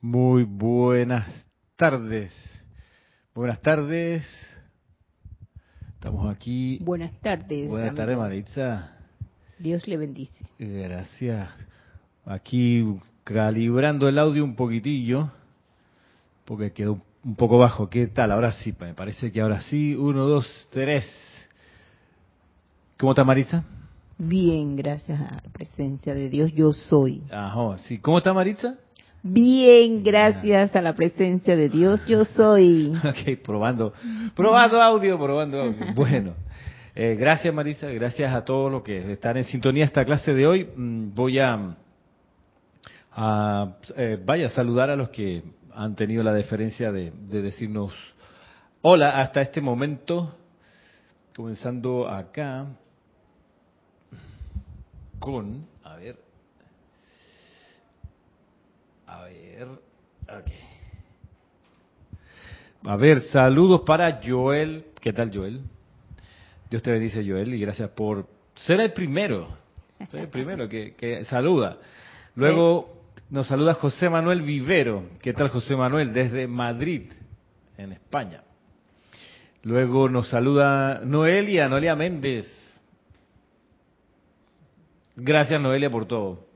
Muy buenas tardes. Buenas tardes. Estamos aquí. Buenas tardes. Buenas tardes, Maritza. Dios le bendice. Gracias. Aquí calibrando el audio un poquitillo, porque quedó un poco bajo. ¿Qué tal? Ahora sí, me parece que ahora sí. Uno, dos, tres. ¿Cómo está Maritza? Bien, gracias a la presencia de Dios, yo soy. Ajá, sí. ¿Cómo está Maritza? Bien, gracias a la presencia de Dios, yo soy. ok, probando, probando audio, probando audio. Bueno, eh, gracias Marisa, gracias a todos los que están en sintonía esta clase de hoy. Mm, voy a, a eh, vaya a saludar a los que han tenido la deferencia de, de decirnos hola hasta este momento, comenzando acá con, a ver, a ver, ok. A ver, saludos para Joel. ¿Qué tal, Joel? Dios te bendice, Joel, y gracias por ser el primero. Ser el primero que, que saluda. Luego nos saluda José Manuel Vivero. ¿Qué tal, José Manuel? Desde Madrid, en España. Luego nos saluda Noelia, Noelia Méndez. Gracias, Noelia, por todo.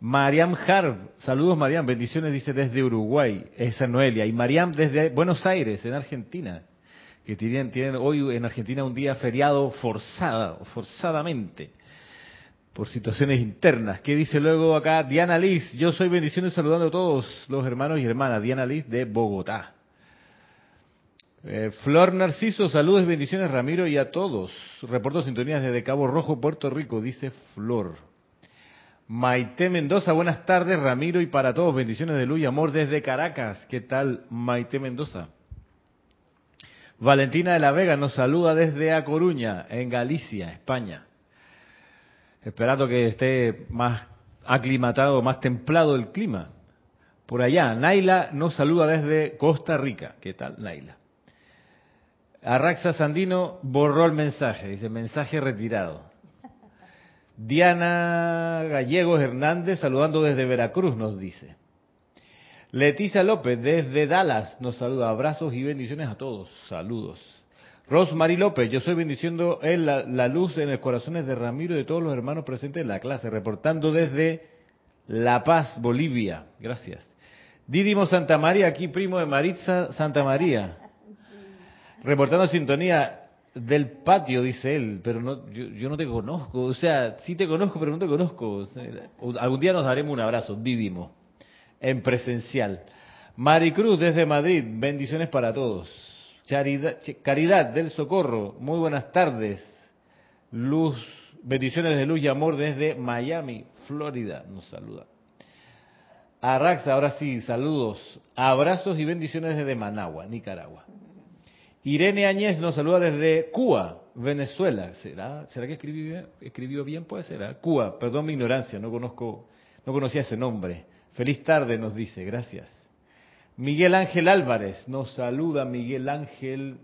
Mariam Harb, saludos Mariam, bendiciones dice desde Uruguay, esa Noelia. Y Mariam desde Buenos Aires, en Argentina, que tienen, hoy en Argentina un día feriado forzada, forzadamente, por situaciones internas. ¿Qué dice luego acá Diana Liz? Yo soy bendiciones saludando a todos los hermanos y hermanas. Diana Liz de Bogotá. Eh, Flor Narciso, saludos y bendiciones Ramiro y a todos. Reporto sintonías desde Cabo Rojo, Puerto Rico, dice Flor. Maite Mendoza, buenas tardes, Ramiro, y para todos, bendiciones de luz y amor desde Caracas. ¿Qué tal, Maite Mendoza? Valentina de la Vega nos saluda desde A Coruña, en Galicia, España. Esperando que esté más aclimatado, más templado el clima. Por allá, Naila nos saluda desde Costa Rica. ¿Qué tal, Naila? Arraxa Sandino borró el mensaje, dice mensaje retirado. Diana Gallegos Hernández saludando desde Veracruz nos dice. Leticia López desde Dallas nos saluda. Abrazos y bendiciones a todos. Saludos. Rosemary López, yo soy bendiciendo en la, la, luz en los corazones de Ramiro y de todos los hermanos presentes en la clase, reportando desde La Paz, Bolivia. Gracias. Didimo Santa María, aquí primo de Maritza Santa María. Reportando sintonía del patio, dice él, pero no, yo, yo, no te conozco. O sea, sí te conozco, pero no te conozco. algún día nos daremos un abrazo, Didimo, en presencial. Maricruz desde Madrid, bendiciones para todos. Caridad, Caridad del Socorro, muy buenas tardes. Luz, bendiciones de luz y amor desde Miami, Florida, nos saluda. Arraxa, ahora sí, saludos. Abrazos y bendiciones desde Managua, Nicaragua. Irene Añez nos saluda desde Cuba, Venezuela. ¿Será, ¿será que escribió, escribió bien? Puede ser. Cuba, perdón mi ignorancia, no conozco, no conocía ese nombre. Feliz tarde, nos dice, gracias. Miguel Ángel Álvarez nos saluda, Miguel Ángel.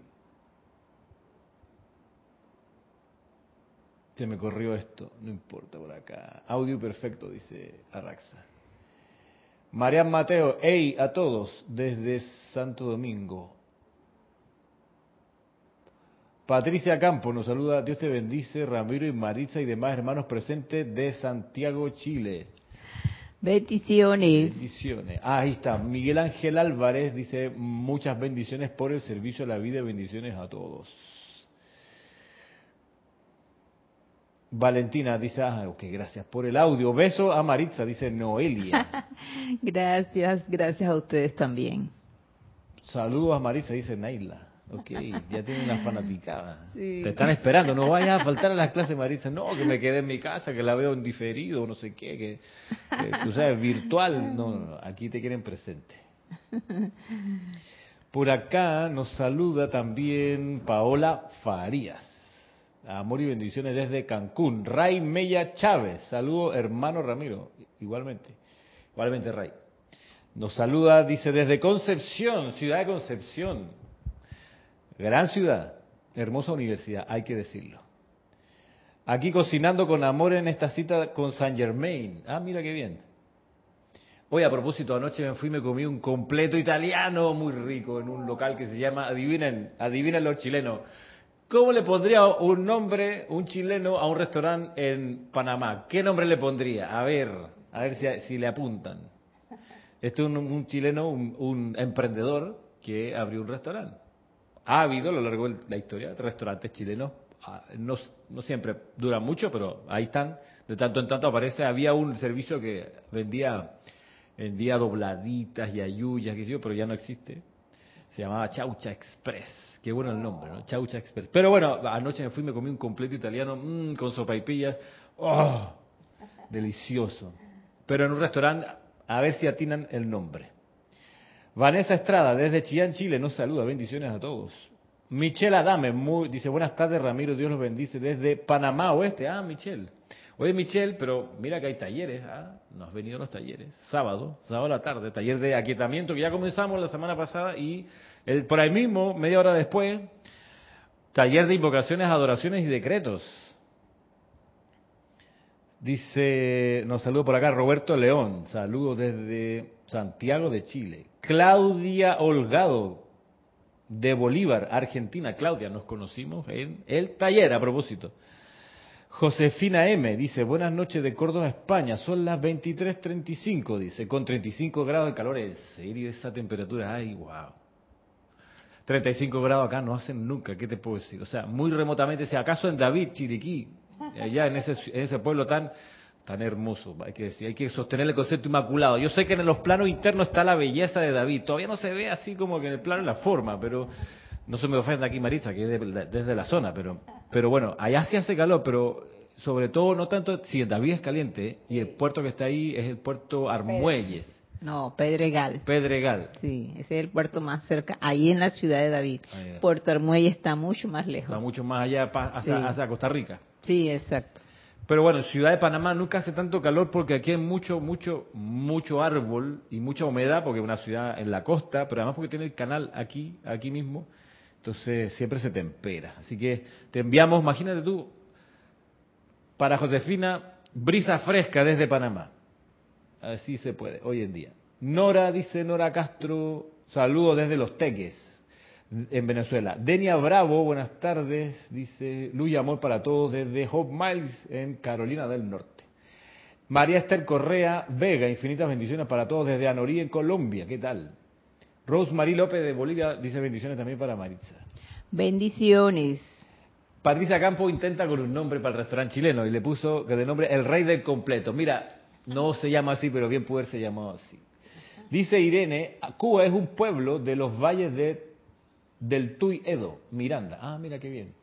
Se me corrió esto, no importa por acá. Audio perfecto, dice Arraxa. Marian Mateo, hey a todos, desde Santo Domingo. Patricia Campo nos saluda, Dios te bendice, Ramiro y Maritza y demás hermanos presentes de Santiago, Chile. Bendiciones. Bendiciones. Ah, ahí está. Miguel Ángel Álvarez dice muchas bendiciones por el servicio a la vida y bendiciones a todos. Valentina dice, ah, ok, gracias por el audio. Beso a Maritza, dice Noelia. gracias, gracias a ustedes también. Saludos a Maritza, dice Naila. Ok, ya tiene una fanaticada. Sí. Te están esperando, no vayas a faltar a las clases, Maritza. No, que me quedé en mi casa, que la veo en diferido, no sé qué, que, que tú sabes, virtual. No, no, aquí te quieren presente. Por acá nos saluda también Paola Farías. Amor y bendiciones desde Cancún. Ray Mella Chávez. Saludo, hermano Ramiro. Igualmente. Igualmente, Ray. Nos saluda, dice, desde Concepción, ciudad de Concepción. Gran ciudad, hermosa universidad, hay que decirlo. Aquí cocinando con amor en esta cita con Saint Germain. Ah, mira qué bien. Hoy a propósito, anoche me fui y me comí un completo italiano muy rico en un local que se llama, adivinen, adivinen los chilenos, ¿cómo le pondría un nombre, un chileno, a un restaurante en Panamá? ¿Qué nombre le pondría? A ver, a ver si, le apuntan. Este es un, chileno, un emprendedor que abrió un restaurante. Ha habido a lo largo de la historia restaurantes chilenos, ah, no, no siempre duran mucho, pero ahí están. De tanto en tanto aparece, había un servicio que vendía vendía dobladitas y ayuyas, qué sé yo, pero ya no existe. Se llamaba Chaucha Express. Qué bueno el nombre, ¿no? Chaucha Express. Pero bueno, anoche me fui me comí un completo italiano mmm, con sopaipillas. ¡Oh! Delicioso. Pero en un restaurante, a ver si atinan el nombre. Vanessa Estrada, desde Chillán, Chile, nos saluda. Bendiciones a todos. Michelle Adame, muy, dice, buenas tardes, Ramiro, Dios los bendice. Desde Panamá Oeste. Ah, Michelle. Oye, Michelle, pero mira que hay talleres, ¿ah? No has venido los talleres. Sábado, sábado a la tarde, taller de aquietamiento que ya comenzamos la semana pasada y el, por ahí mismo, media hora después, taller de invocaciones, adoraciones y decretos. Dice, nos saludo por acá Roberto León, saludo desde Santiago de Chile. Claudia Holgado, de Bolívar, Argentina. Claudia, nos conocimos en el taller a propósito. Josefina M. dice, buenas noches de Córdoba, España. Son las 23.35, dice, con 35 grados de calor. ¿En serio esa temperatura? Ay, wow. 35 grados acá no hacen nunca, ¿qué te puedo decir? O sea, muy remotamente, si acaso en David, Chiriquí, allá en ese, en ese pueblo tan tan hermoso, hay que decir, hay que sostener el concepto inmaculado. Yo sé que en los planos internos está la belleza de David, todavía no se ve así como que en el plano la forma, pero no se me ofenda aquí Marisa, que es desde la zona, pero pero bueno, allá sí hace calor, pero sobre todo no tanto si David es caliente y el puerto que está ahí es el puerto Armuelles. No, Pedregal. Pedregal. Sí, ese es el puerto más cerca, ahí en la ciudad de David. Puerto Armuelles está mucho más lejos. Está mucho más allá hacia, hacia Costa Rica. Sí, exacto. Pero bueno, Ciudad de Panamá nunca hace tanto calor porque aquí hay mucho, mucho, mucho árbol y mucha humedad porque es una ciudad en la costa, pero además porque tiene el canal aquí, aquí mismo, entonces siempre se tempera. Así que te enviamos, imagínate tú, para Josefina, brisa fresca desde Panamá. Así se puede, hoy en día. Nora, dice Nora Castro, saludos desde Los Teques, en Venezuela. Denia Bravo, buenas tardes, dice Luya Amor para todos desde Hope Miles, en Carolina del Norte. María Esther Correa Vega, infinitas bendiciones para todos desde Anorí, en Colombia, ¿qué tal? Rosemary López de Bolivia dice bendiciones también para Maritza. Bendiciones. Patricia Campo intenta con un nombre para el restaurante chileno y le puso que de nombre El Rey del Completo. Mira, no se llama así, pero bien puede ser llamado así. Dice Irene, Cuba es un pueblo de los valles de, del Tuy Edo, Miranda. Ah, mira qué bien.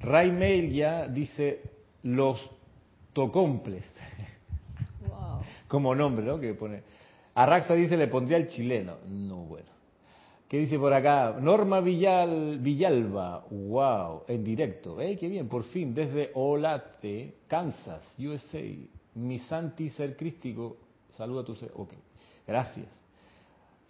Ray Mail ya dice los tocomples. Wow. Como nombre, ¿no? Que pone. Arraxa dice le pondría el chileno. No, bueno. ¿Qué dice por acá? Norma Villal, Villalba, wow, en directo. ¡Eh, qué bien! Por fin, desde Olate, Kansas, USA. Mi Santi Ser Crístico, saluda a tu ser. Ok, gracias.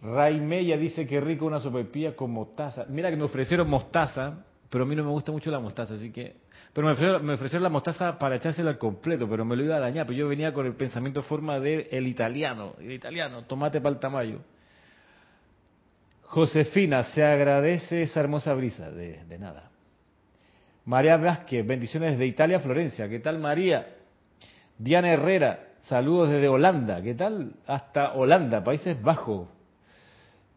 Mella dice que rico una sopepilla con mostaza. Mira que me ofrecieron mostaza, pero a mí no me gusta mucho la mostaza, así que... Pero me ofrecieron, me ofrecieron la mostaza para echársela al completo, pero me lo iba a dañar, pero yo venía con el pensamiento forma del el italiano, el italiano, tomate para el tamaño. Josefina, se agradece esa hermosa brisa. De, de, nada. María Vázquez, bendiciones de Italia, Florencia. ¿Qué tal, María? Diana Herrera, saludos desde Holanda. ¿Qué tal? Hasta Holanda, Países Bajos.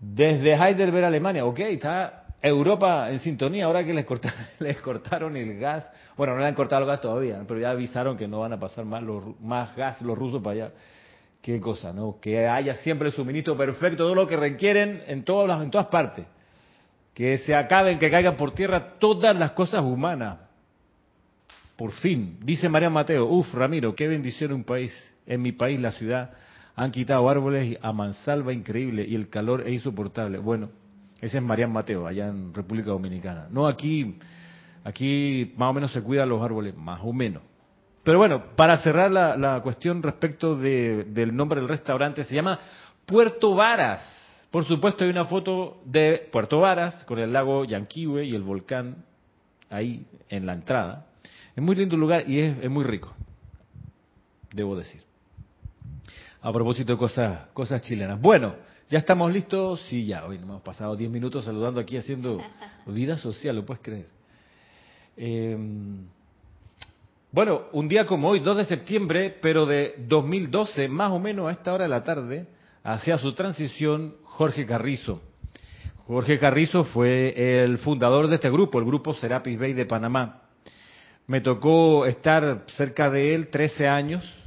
Desde Heidelberg, Alemania. Ok, está Europa en sintonía. Ahora que les cortaron, les cortaron el gas. Bueno, no le han cortado el gas todavía, pero ya avisaron que no van a pasar más, los, más gas los rusos para allá. Qué cosa, ¿no? Que haya siempre el suministro perfecto, todo lo que requieren en todas, en todas partes. Que se acaben, que caigan por tierra todas las cosas humanas. Por fin, dice María Mateo, uf, Ramiro, qué bendición un país. En mi país, la ciudad, han quitado árboles a mansalva increíble y el calor es insoportable. Bueno, ese es María Mateo, allá en República Dominicana. No, aquí, aquí más o menos se cuidan los árboles, más o menos. Pero bueno, para cerrar la, cuestión respecto del nombre del restaurante, se llama Puerto Varas. Por supuesto, hay una foto de Puerto Varas con el lago Yanquihue y el volcán ahí en la entrada. Es muy lindo lugar y es muy rico, debo decir. A propósito de cosas, cosas chilenas. Bueno, ya estamos listos. Sí, ya, hoy hemos pasado 10 minutos saludando aquí haciendo vida social, ¿lo puedes creer? Eh, bueno, un día como hoy, 2 de septiembre, pero de 2012, más o menos a esta hora de la tarde, hacia su transición Jorge Carrizo. Jorge Carrizo fue el fundador de este grupo, el grupo Serapis Bay de Panamá. Me tocó estar cerca de él 13 años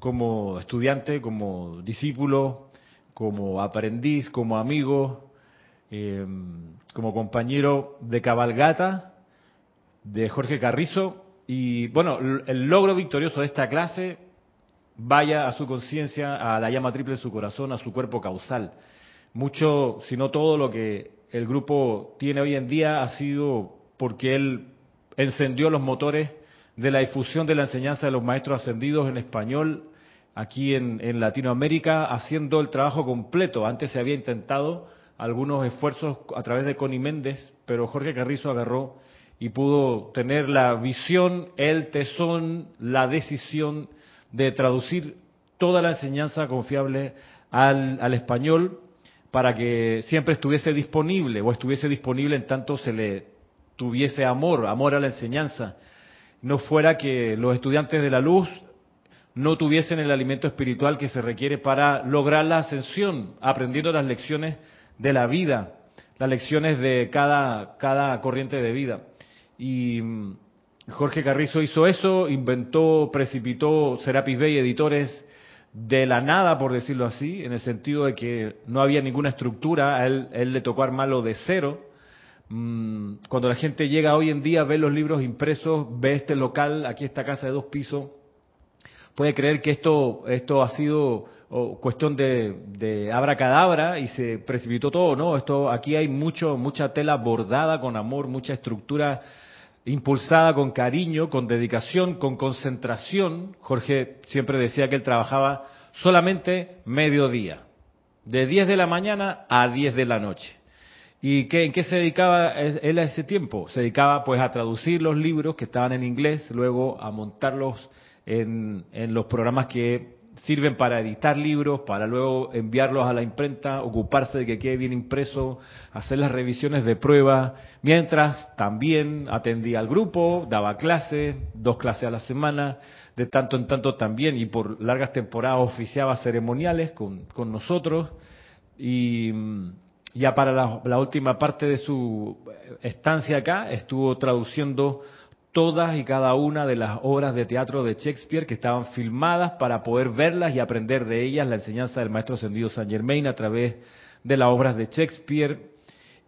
como estudiante, como discípulo, como aprendiz, como amigo, eh, como compañero de cabalgata de Jorge Carrizo. Y bueno, el logro victorioso de esta clase, vaya a su conciencia, a la llama triple de su corazón, a su cuerpo causal. Mucho, si no todo lo que el grupo tiene hoy en día ha sido porque él encendió los motores de la difusión de la enseñanza de los maestros ascendidos en español aquí en, Latinoamérica, haciendo el trabajo completo. Antes se había intentado algunos esfuerzos a través de Connie Méndez, pero Jorge Carrizo agarró y pudo tener la visión, el tesón, la decisión de traducir toda la enseñanza confiable al español para que siempre estuviese disponible o estuviese disponible en tanto se le tuviese amor, amor a la enseñanza. No fuera que los estudiantes de la luz no tuviesen el alimento espiritual que se requiere para lograr la ascensión, aprendiendo las lecciones de la vida, las lecciones de cada, cada corriente de vida. Y mm, Jorge Carrizo hizo eso, inventó, precipitó Serapis Bay Editores de la nada, por decirlo así, en el sentido de que no había ninguna estructura, a él, él le tocó armarlo de cero. Mm, cuando la gente llega hoy en día, ve los libros impresos, ve este local, aquí esta casa de dos pisos, puede creer que esto, esto ha sido cuestión de, de abracadabra y se precipitó todo, ¿no? Esto, aquí hay mucho, mucha tela bordada con amor, mucha estructura impulsada con cariño, con dedicación, con concentración. Jorge siempre decía que él trabajaba solamente mediodía, de 10 de la mañana a 10 de la noche. ¿Y qué, en qué se dedicaba él a ese tiempo? Se dedicaba pues a traducir los libros que estaban en inglés, luego a montarlos en, en los programas que sirven para editar libros, para luego enviarlos a la imprenta, ocuparse de que quede bien impreso, hacer las revisiones de prueba, mientras también atendía al grupo, daba clases, dos clases a la semana, de tanto en tanto también, y por largas temporadas oficiaba ceremoniales con, con nosotros, y ya para la, la última parte de su estancia acá estuvo traduciendo todas y cada una de las obras de teatro de Shakespeare que estaban filmadas para poder verlas y aprender de ellas la enseñanza del maestro ascendido Saint Germain a través de las obras de Shakespeare.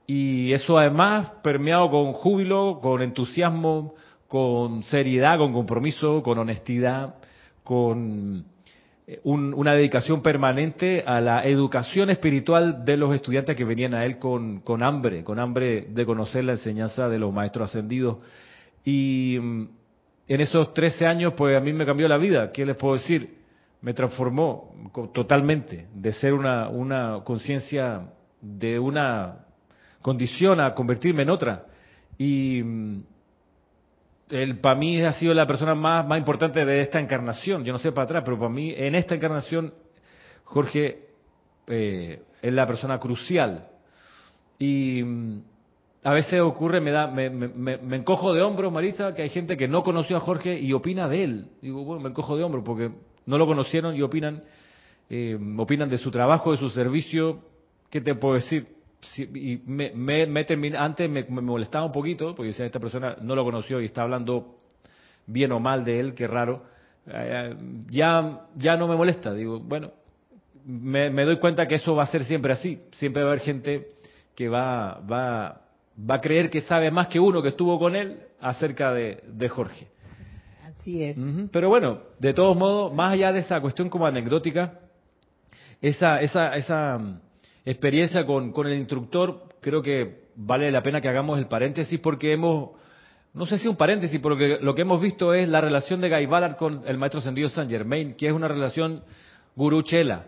Y eso además permeado con júbilo, con entusiasmo, con seriedad, con compromiso, con honestidad, con eh, una dedicación permanente a la educación espiritual de los estudiantes que venían a él con, con hambre, con hambre de conocer la enseñanza de los maestros ascendidos. Y mm, en esos 13 años, pues a mí me cambió la vida. ¿Qué les puedo decir? Me transformó totalmente de ser una, una conciencia de una condición a convertirme en otra. Y mm, él para mí ha sido la persona más, más importante de esta encarnación. Yo no sé para atrás, pero para mí en esta encarnación Jorge eh, es la persona crucial. Y mm, a veces ocurre, me da, me, me, me, encojo de hombros, Marisa, que hay gente que no conoció a Jorge y opina de él. Digo, bueno, me encojo de hombros porque no lo conocieron y opinan, eh, opinan de su trabajo, de su servicio. ¿Qué te puedo decir? Y me, me, me antes me, molestaba un poquito porque decía esta persona no lo conoció y está hablando bien o mal de él, qué raro. Eh, ya, ya no me molesta. Digo, bueno, me, me doy cuenta que eso va a ser siempre así. Siempre va a haber gente que va, va va a creer que sabe más que uno que estuvo con él acerca de, Jorge. Así es. Pero bueno, de todos modos, más allá de esa cuestión como anecdótica, esa, esa, esa experiencia con, con el instructor, creo que vale la pena que hagamos el paréntesis porque hemos, no sé si un paréntesis, porque lo que hemos visto es la relación de Guy Ballard con el maestro ascendido Saint Germain, que es una relación guruchela.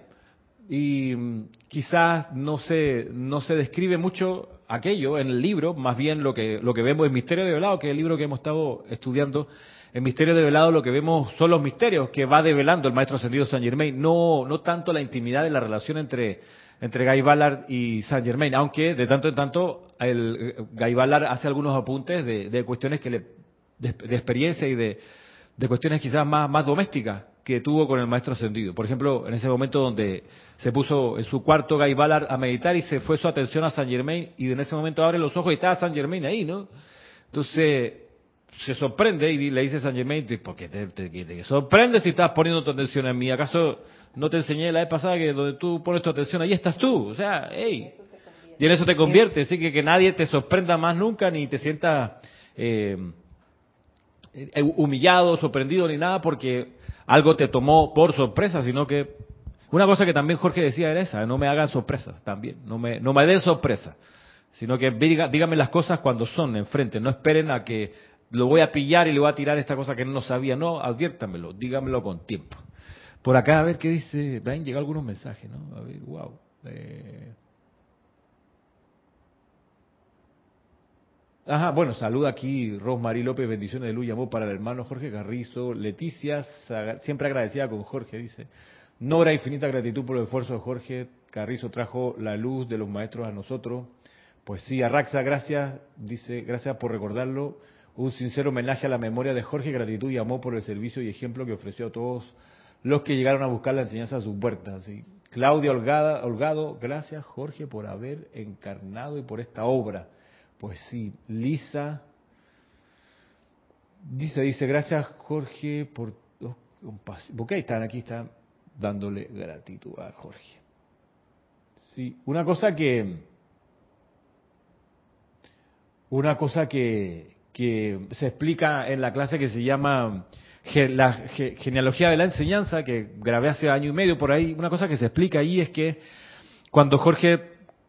y mm, quizás no se, no se describe mucho aquello en el libro, más bien lo que, lo que vemos en Misterio de Velado, que es el libro que hemos estado estudiando. En Misterio de Velado lo que vemos son los misterios que va develando el Maestro Ascendido San Germain, no, no tanto la intimidad de la relación entre, entre Guy Ballard y San Germain, aunque de tanto en tanto el, eh, Guy Ballard hace algunos apuntes de, de cuestiones que le, de, experiencia y de, cuestiones quizás más, más domésticas que tuvo con el maestro ascendido. Por ejemplo, en ese momento donde se puso en su cuarto Guy Ballard a meditar y se fue su atención a San Germain y en ese momento abre los ojos y está San Germain ahí, ¿no? Entonces se sorprende y le dice a San Germain, ¿por qué te, te, sorprende si estás poniendo tu atención en mí? ¿Acaso no te enseñé la vez pasada que donde tú pones tu atención, ahí estás tú? O sea, hey, y en eso te convierte, así que que nadie te sorprenda más nunca ni te sienta eh, humillado, sorprendido ni nada porque algo te tomó por sorpresa, sino que una cosa que también Jorge decía era esa, no me hagan sorpresas también, no me, no me den sorpresa, sino que díganme las cosas cuando son enfrente, no esperen a que lo voy a pillar y le voy a tirar esta cosa que no sabía, no, adviértamelo, dígamelo con tiempo. Por acá, a ver qué dice, ven, llega algunos mensajes, ¿no? A ver, wow. Eh, Ajá, bueno, saluda aquí Rosmarie López, bendiciones de luz y amor para el hermano Jorge Carrizo. Leticia, siempre agradecida con Jorge, dice. Nora, infinita gratitud por el esfuerzo de Jorge. Carrizo trajo la luz de los maestros a nosotros. Pues sí, Arraxa, gracias, dice, gracias por recordarlo. Un sincero homenaje a la memoria de Jorge, gratitud y amor por el servicio y ejemplo que ofreció a todos los que llegaron a buscar la enseñanza a sus puertas. Claudia Holgado, gracias Jorge por haber encarnado y por esta obra. Pues sí, Lisa dice, dice, gracias Jorge por... Porque ahí están, aquí están dándole gratitud a Jorge. Sí, una cosa que... Una cosa que, que se explica en la clase que se llama la genealogía de la enseñanza, que grabé hace año y medio por ahí, una cosa que se explica ahí es que cuando Jorge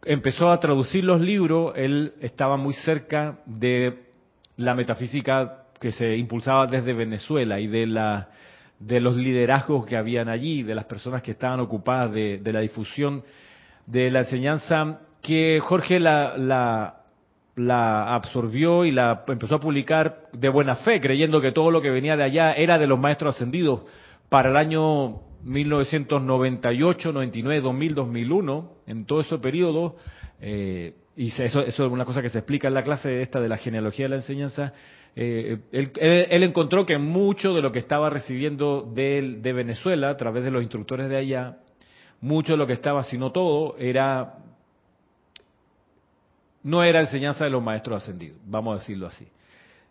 empezó a traducir los libros, él estaba muy cerca de la metafísica que se impulsaba desde Venezuela y de la de los liderazgos que habían allí, de las personas que estaban ocupadas de, la difusión de la enseñanza, que Jorge la, la, la, absorbió y la empezó a publicar de buena fe, creyendo que todo lo que venía de allá era de los maestros ascendidos. Para el año 1998, 99, 2000, 2001, en todo ese periodo, eh, y eso, eso, es una cosa que se explica en la clase esta de la genealogía de la enseñanza, eh, él, encontró que mucho de lo que estaba recibiendo de, de, Venezuela a través de los instructores de allá, mucho de lo que estaba, si no todo, era no era enseñanza de los maestros ascendidos, vamos a decirlo así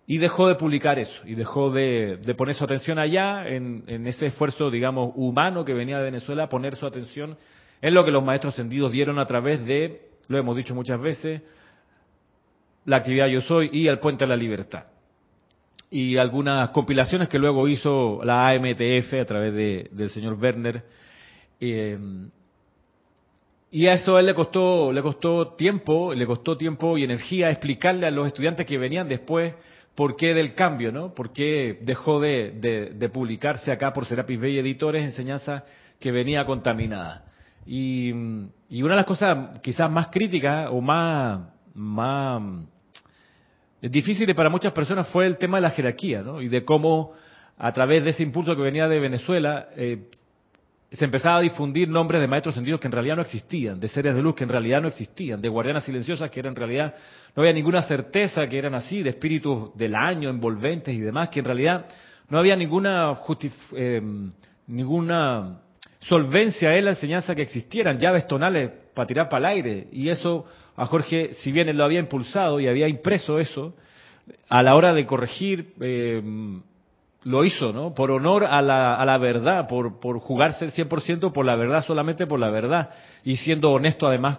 y dejó de publicar eso y dejó de, poner su atención allá en, ese esfuerzo, digamos, humano que venía de Venezuela, poner su atención en lo que los maestros ascendidos dieron a través de, lo hemos dicho muchas veces, la actividad Yo Soy y el Puente a la Libertad. Y algunas compilaciones que luego hizo la AMTF a través de, del señor Werner. Eh, y a eso él le costó, le costó tiempo, le costó tiempo y energía explicarle a los estudiantes que venían después por qué del cambio, ¿no? ¿Por qué dejó de, publicarse acá por Serapis Bay Editores enseñanza que venía contaminada? Y, una de las cosas quizás más críticas o más, más difíciles para muchas personas fue el tema de la jerarquía, ¿no? Y de cómo a través de ese impulso que venía de Venezuela, eh, se empezaba a difundir nombres de maestros sentidos que en realidad no existían, de seres de luz que en realidad no existían, de guardianas silenciosas que en realidad no había ninguna certeza que eran así, de espíritus del año, envolventes y demás, que en realidad no había ninguna, eh, ninguna solvencia en la enseñanza que existieran, llaves tonales para tirar para el aire. Y eso a Jorge, si bien él lo había impulsado y había impreso eso, a la hora de corregir eh, lo hizo, ¿no? Por honor a la, a la verdad, por, por jugarse el 100% por la verdad, solamente por la verdad, y siendo honesto además,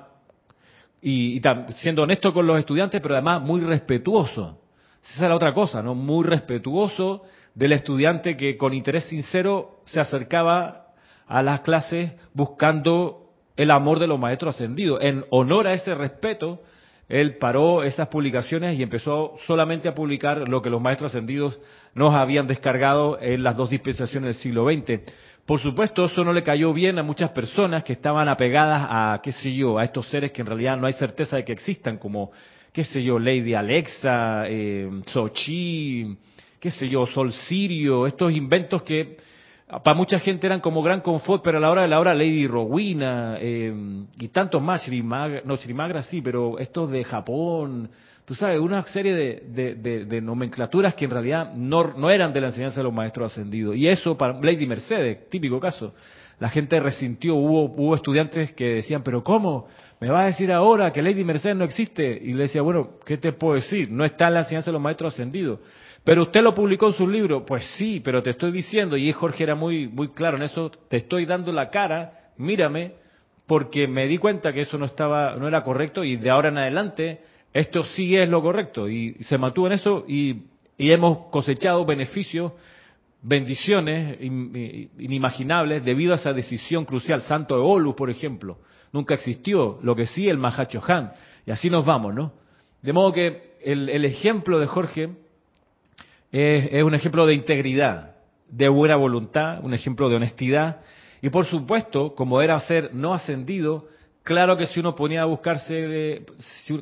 y, siendo honesto con los estudiantes, pero además muy respetuoso. Esa es la otra cosa, ¿no? Muy respetuoso del estudiante que con interés sincero se acercaba a las clases buscando el amor de los maestros ascendidos. En honor a ese respeto, él paró esas publicaciones y empezó solamente a publicar lo que los maestros ascendidos nos habían descargado en las dos dispensaciones del siglo XX. Por supuesto, eso no le cayó bien a muchas personas que estaban apegadas a, qué sé yo, a estos seres que en realidad no hay certeza de que existan, como, qué sé yo, Lady Alexa, eh, Sochi, qué sé yo, Sol Sirio, estos inventos que para mucha gente eran como gran confort, pero a la hora de la hora Lady Rowena eh, y tantos más, Shrimagra, no Shrimagra sí, pero estos de Japón, tú sabes, una serie de, nomenclaturas que en realidad no, no, eran de la enseñanza de los maestros ascendidos. Y eso para Lady Mercedes, típico caso. La gente resintió, hubo, hubo estudiantes que decían, pero ¿cómo? ¿Me vas a decir ahora que Lady Mercedes no existe? Y le decía, bueno, ¿qué te puedo decir? No está en la enseñanza de los maestros ascendidos. Pero usted lo publicó en su libro, pues sí, pero te estoy diciendo, y Jorge era muy, muy claro en eso, te estoy dando la cara, mírame, porque me di cuenta que eso no estaba, no era correcto, y de ahora en adelante, esto sí es lo correcto. Y se mantuvo en eso y, hemos cosechado beneficios, bendiciones inimaginables debido a esa decisión crucial. Santo Eolus, por ejemplo, nunca existió, lo que sí el Mahacho Han. Y así nos vamos, ¿no? De modo que el ejemplo de Jorge es, un ejemplo de integridad, de buena voluntad, un ejemplo de honestidad. Y por supuesto, como era ser no ascendido, claro que si uno ponía a buscarse,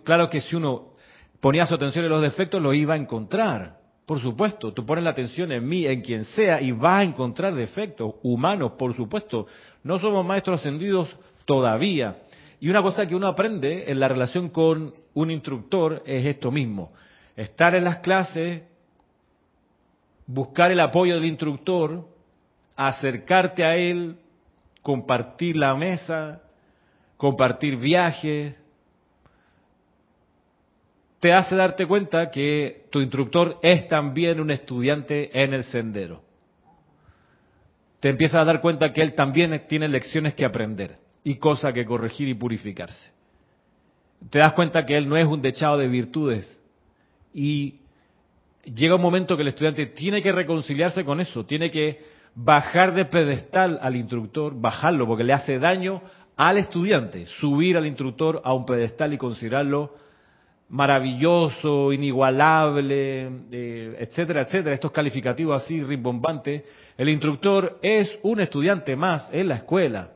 claro que si uno ponía su atención en los defectos, lo iba a encontrar. Por supuesto, tú pones la atención en mí, en quien sea, y vas a encontrar defectos humanos, por supuesto. No somos maestros ascendidos todavía. Y una cosa que uno aprende en la relación con un instructor es esto mismo. Estar en las clases, buscar el apoyo del instructor, acercarte a él, compartir la mesa, compartir viajes, te hace darte cuenta que tu instructor es también un estudiante en el sendero. Te empiezas a dar cuenta que él también tiene lecciones que aprender y cosas que corregir y purificarse. Te das cuenta que él no es un dechado de virtudes y llega un momento que el estudiante tiene que reconciliarse con eso, tiene que bajar de pedestal al instructor, bajarlo porque le hace daño al estudiante, subir al instructor a un pedestal y considerarlo maravilloso, inigualable, eh, etcétera, etcétera, estos calificativos así rimbombantes. El instructor es un estudiante más en la escuela.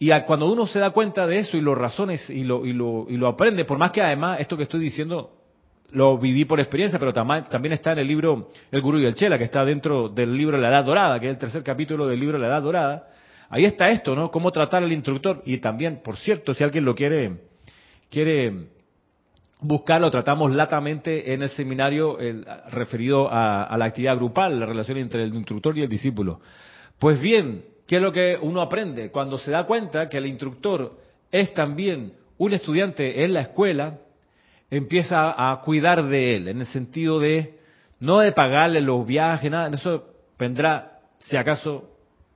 Y cuando uno se da cuenta de eso y lo razones y lo, y lo, y lo aprende, por más que además esto que estoy diciendo lo viví por experiencia, pero también está en el libro El Gurú y el Chela, que está dentro del libro La Edad Dorada, que es el tercer capítulo del libro La Edad Dorada. Ahí está esto, ¿no? Cómo tratar al instructor. Y también, por cierto, si alguien lo quiere, quiere buscar, lo tratamos latamente en el seminario referido a, a la actividad grupal, la relación entre el instructor y el discípulo. Pues bien, ¿qué es lo que uno aprende? Cuando se da cuenta que el instructor es también un estudiante en la escuela, empieza a cuidar de él, en el sentido de no de pagarle los viajes, nada, eso vendrá si acaso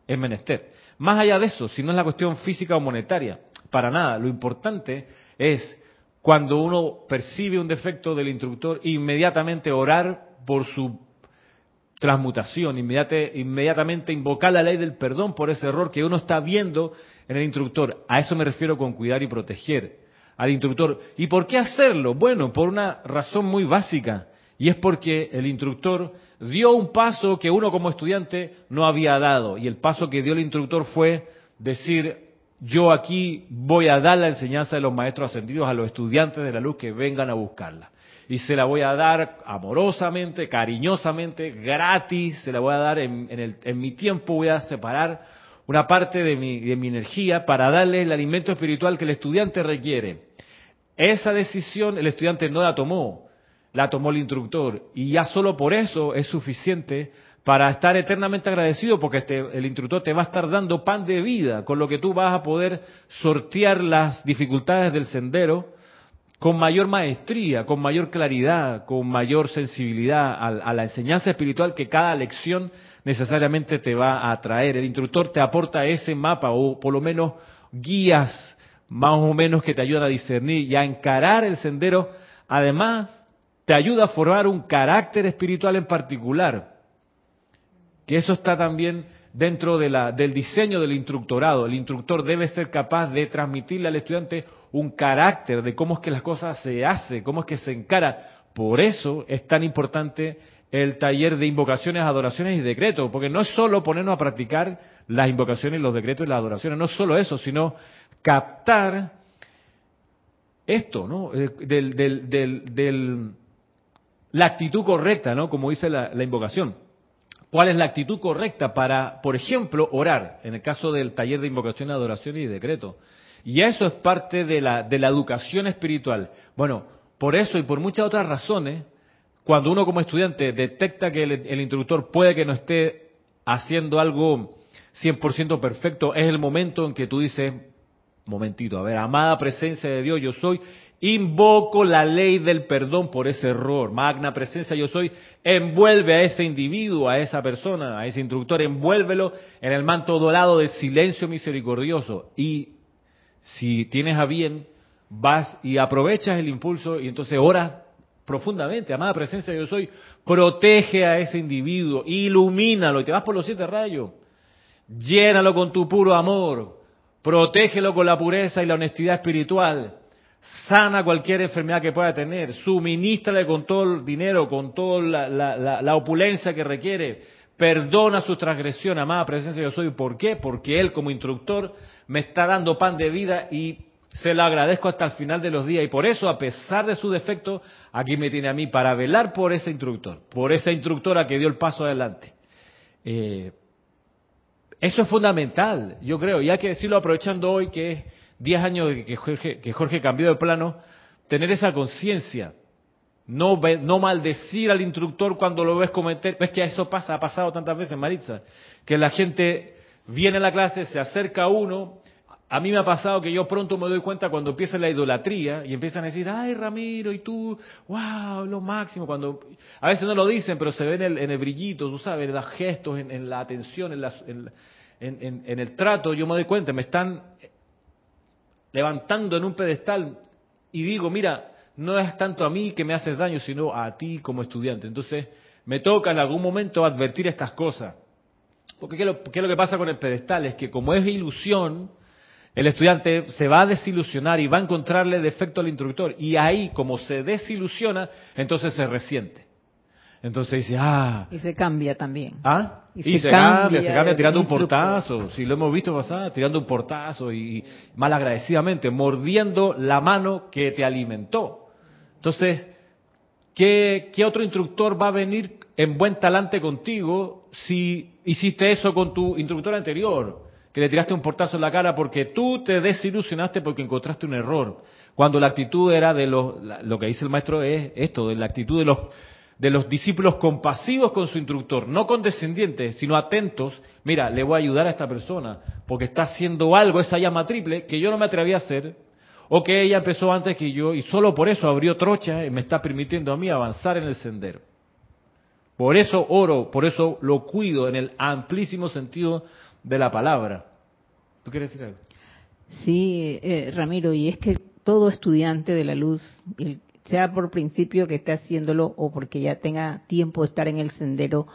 es menester. Más allá de eso, si no es la cuestión física o monetaria, para nada, lo importante es cuando uno percibe un defecto del instructor, inmediatamente orar por su transmutación, inmediatamente invocar la ley del perdón por ese error que uno está viendo en el instructor. A eso me refiero con cuidar y proteger al instructor. ¿Y por qué hacerlo? Bueno, por una razón muy básica, y es porque el instructor dio un paso que uno como estudiante no había dado, y el paso que dio el instructor fue decir, yo aquí voy a dar la enseñanza de los maestros ascendidos a los estudiantes de la luz que vengan a buscarla. Y se la voy a dar amorosamente, cariñosamente, gratis, se la voy a dar en, el, en mi tiempo, voy a separar una parte de mi, de mi energía para darle el alimento espiritual que el estudiante requiere. Esa decisión el estudiante no la tomó, la tomó el instructor. Y ya solo por eso es suficiente para estar eternamente agradecido porque este, el instructor te va a estar dando pan de vida, con lo que tú vas a poder sortear las dificultades del sendero con mayor maestría, con mayor claridad, con mayor sensibilidad a, a, la enseñanza espiritual que cada lección necesariamente te va a traer. El instructor te aporta ese mapa o por lo menos guías más o menos que te ayudan a discernir y a encarar el sendero, además te ayuda a formar un carácter espiritual en particular, que eso está también dentro de la, del diseño del instructorado. El instructor debe ser capaz de transmitirle al estudiante un carácter de cómo es que las cosas se hacen, cómo es que se encara. Por eso es tan importante el taller de invocaciones, adoraciones y decretos, porque no es solo ponernos a practicar las invocaciones, los decretos y las adoraciones, no es solo eso, sino captar esto, ¿no? Eh, del, la actitud correcta, ¿no? Como dice la, invocación. ¿Cuál es la actitud correcta para, por ejemplo, orar? En el caso del taller de invocación, adoración y decreto. Y eso es parte de la, de la educación espiritual. Bueno, por eso y por muchas otras razones, cuando uno como estudiante detecta que el, instructor puede que no esté haciendo algo 100% perfecto, es el momento en que tú dices, momentito, a ver, amada presencia de Dios, yo soy, invoco la ley del perdón por ese error. Magna presencia yo soy, envuelve a ese individuo, a esa persona, a ese instructor, envuélvelo en el manto dorado de silencio misericordioso. Y si tienes a bien, vas y aprovechas el impulso y entonces oras profundamente, amada presencia yo soy, protege a ese individuo, ilumínalo y te vas por los siete rayos. Llénalo con tu puro amor, protégelo con la pureza y la honestidad espiritual, sana cualquier enfermedad que pueda tener, suministrale con todo el dinero, con toda la, opulencia que requiere, perdona su transgresión, amada presencia yo soy. ¿Por qué? Porque Él como instructor me está dando pan de vida y se lo agradezco hasta el final de los días. Y por eso, a pesar de su defecto, aquí me tiene a mí para velar por ese instructor, por esa instructora que dio el paso adelante. Eh, eso es fundamental, yo creo, y hay que decirlo aprovechando hoy que es 10 años de que Jorge, que Jorge cambió de plano, tener esa conciencia, no, no maldecir al instructor cuando lo ves cometer, ves que eso pasa, ha pasado tantas veces, Maritza, que la gente viene a la clase, se acerca a uno, a mí me ha pasado que yo pronto me doy cuenta cuando empieza la idolatría y empiezan a decir, ay Ramiro, y tú, wow, lo máximo. Cuando A veces no lo dicen, pero se ven en el, en el brillito, tú sabes, en los gestos, en, la atención, en, en, el trato, yo me doy cuenta, me están levantando en un pedestal y digo, mira, no es tanto a mí que me haces daño, sino a ti como estudiante. Entonces, me toca en algún momento advertir estas cosas. Porque ¿qué es lo, qué es lo que pasa con el pedestal? Es que como es ilusión, el estudiante se va a desilusionar y va a encontrarle defecto al instructor. Y ahí, como se desilusiona, entonces se resiente. Entonces dice, ah. Y se cambia también. ¿Ah? Y, se, cambia, se cambia tirando un portazo. Si lo hemos visto pasar, tirando un portazo y malagradeciamente, mordiendo la mano que te alimentó. Entonces, ¿qué, ¿qué otro instructor va a venir en buen talante contigo si hiciste eso con tu instructor anterior? Que le tiraste un portazo en la cara porque tú te desilusionaste porque encontraste un error. Cuando la actitud era de los, lo que dice el maestro es esto, de la actitud de los de los discípulos compasivos con su instructor, no condescendientes, sino atentos, mira, le voy a ayudar a esta persona porque está haciendo algo, esa llama triple, que yo no me atreví a hacer, o que ella empezó antes que yo y solo por eso abrió trocha y me está permitiendo a mí avanzar en el sendero. Por eso oro, por eso lo cuido en el amplísimo sentido de la palabra. ¿Tú quieres decir algo? Sí, eh, Ramiro, y es que todo estudiante de la luz, sea por principio que esté haciéndolo o porque ya tenga tiempo de estar en el sendero,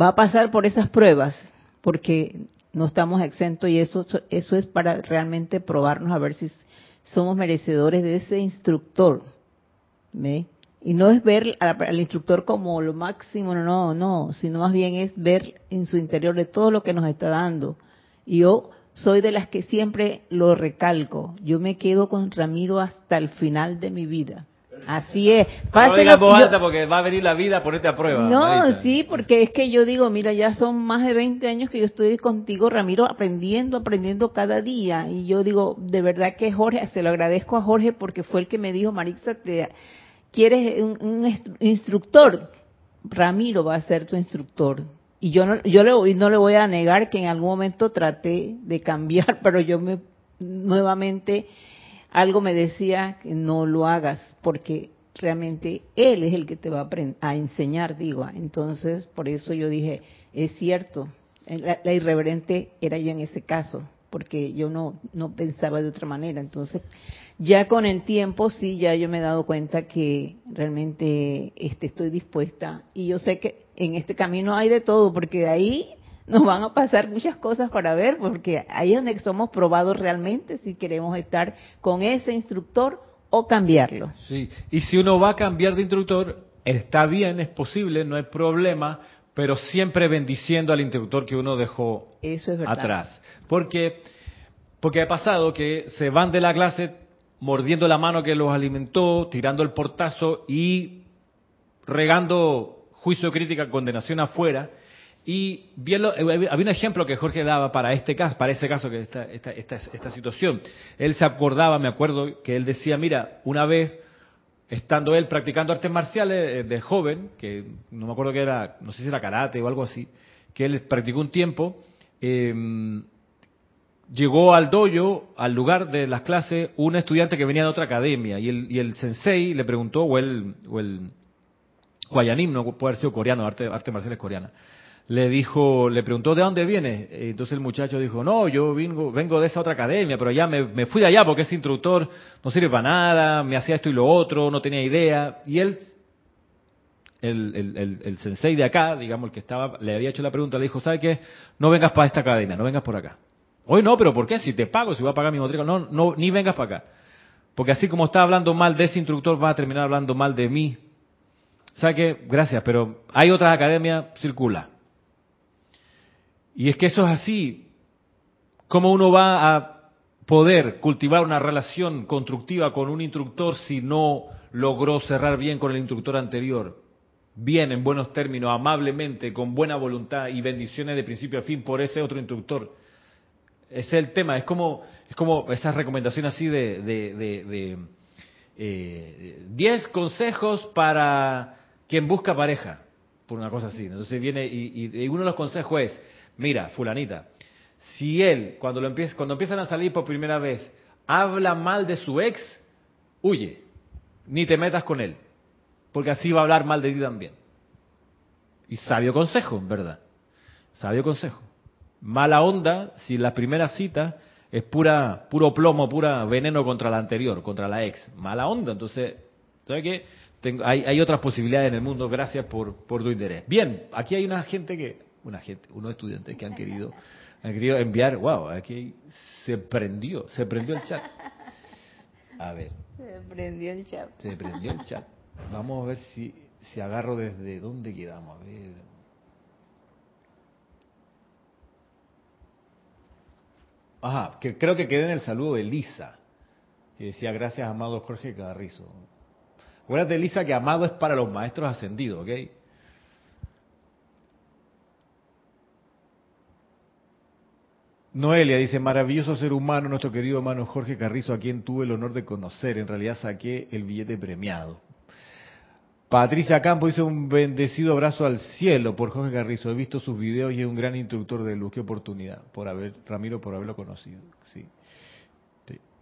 va a pasar por esas pruebas, porque no estamos exentos y eso, eso es para realmente probarnos a ver si somos merecedores de ese instructor. ¿ve? Y no es ver al, instructor como lo máximo, no, no, sino más bien es ver en su interior de todo lo que nos está dando. Y yo soy de las que siempre lo recalco. Yo me quedo con Ramiro hasta el final de mi vida. Así es. no digas voz alta porque va a venir la vida a ponerte a prueba. No, sí, porque es que yo digo, mira, ya son más de 20 años que yo estoy contigo, Ramiro, aprendiendo, aprendiendo cada día. Y yo digo, de verdad que Jorge, se lo agradezco a Jorge porque fue el que me dijo, Marixa, te, ¿quieres un, instructor? Ramiro va a ser tu instructor. Y yo no, yo le, no le voy a negar que en algún momento traté de cambiar, pero yo me nuevamente algo me decía que no lo hagas porque realmente él es el que te va a, enseñar, digo. Entonces, por eso yo dije, es cierto, la, irreverente era yo en ese caso, porque yo no, no pensaba de otra manera. Entonces, ya con el tiempo, sí, ya yo me he dado cuenta que realmente este, estoy dispuesta. Y yo sé que en este camino hay de todo, porque de ahí nos van a pasar muchas cosas para ver, porque ahí es donde somos probados realmente si queremos estar con ese instructor o cambiarlo. Sí, y si uno va a cambiar de instructor, está bien, es posible, no hay problema, pero siempre bendiciendo al instructor que uno dejó Eso es atrás. Porque, porque ha pasado que se van de la clase mordiendo la mano que los alimentó, tirando el portazo y regando juicio, crítica, condenación afuera. Y bien lo- eh, había un ejemplo que Jorge daba para este caso, para ese caso que esta, esta, esta, esta situación. Él se acordaba, me acuerdo, que él decía, mira, una vez estando él practicando artes marciales eh, de joven, que no me acuerdo que era, no sé si era karate o algo así, que él practicó un tiempo, eh, llegó al dojo, al lugar de las clases, un estudiante que venía de otra academia y el, y el sensei le preguntó, o el, o el Guayanim, no puede haber sido coreano, arte, arte marciales coreana, le dijo, le preguntó de dónde viene. Entonces el muchacho dijo, no, yo vengo, vengo de esa otra academia, pero ya me, me fui de allá porque ese instructor no sirve para nada, me hacía esto y lo otro, no tenía idea. Y él, el, el, el, el sensei de acá, digamos, el que estaba, le había hecho la pregunta, le dijo, ¿sabe qué? No vengas para esta academia, no vengas por acá. Hoy no, pero ¿por qué? Si te pago, si voy a pagar mi matrícula, no, no, ni vengas para acá. Porque así como está hablando mal de ese instructor, va a terminar hablando mal de mí. ¿Sabe qué? Gracias, pero hay otras academias, circula. Y es que eso es así. ¿Cómo uno va a poder cultivar una relación constructiva con un instructor si no logró cerrar bien con el instructor anterior? Bien, en buenos términos, amablemente, con buena voluntad y bendiciones de principio a fin por ese otro instructor. Es el tema. Es como, es como esas recomendaciones así de, de, de, de eh, 10 consejos para quien busca pareja, por una cosa así. Entonces viene y, y- uno de los consejos es, mira, fulanita, si él, cuando, lo empieza, cuando empiezan a salir por primera vez, habla mal de su ex, huye, ni te metas con él, porque así va a hablar mal de ti también. Y sabio consejo, verdad. Sabio consejo. Mala onda si la primera cita es pura puro plomo, pura veneno contra la anterior, contra la ex. Mala onda. Entonces, ¿sabe qué? Tengo- hay, hay otras posibilidades en el mundo. Gracias por, por tu interés. Bien, aquí hay una gente que, una gente, unos estudiantes que han querido, han querido enviar, wow, aquí se prendió, se prendió el chat. A ver, Se prendió el chat. se prendió el chat. Vamos a ver si, si agarro desde dónde quedamos. A ver. Ajá, que creo que quedé en el saludo de Lisa, que decía gracias amado Jorge Carrizo. Acuérdate, Lisa, que amado es para los maestros ascendidos, ¿ok? Noelia dice, maravilloso ser humano, nuestro querido hermano Jorge Carrizo, a quien tuve el honor de conocer. En realidad saqué el billete premiado. Patricia Campo dice un bendecido abrazo al cielo por Jorge Carrizo. He visto sus videos y es un gran instructor de luz. Qué oportunidad por haber, Ramiro, por haberlo conocido. Sí.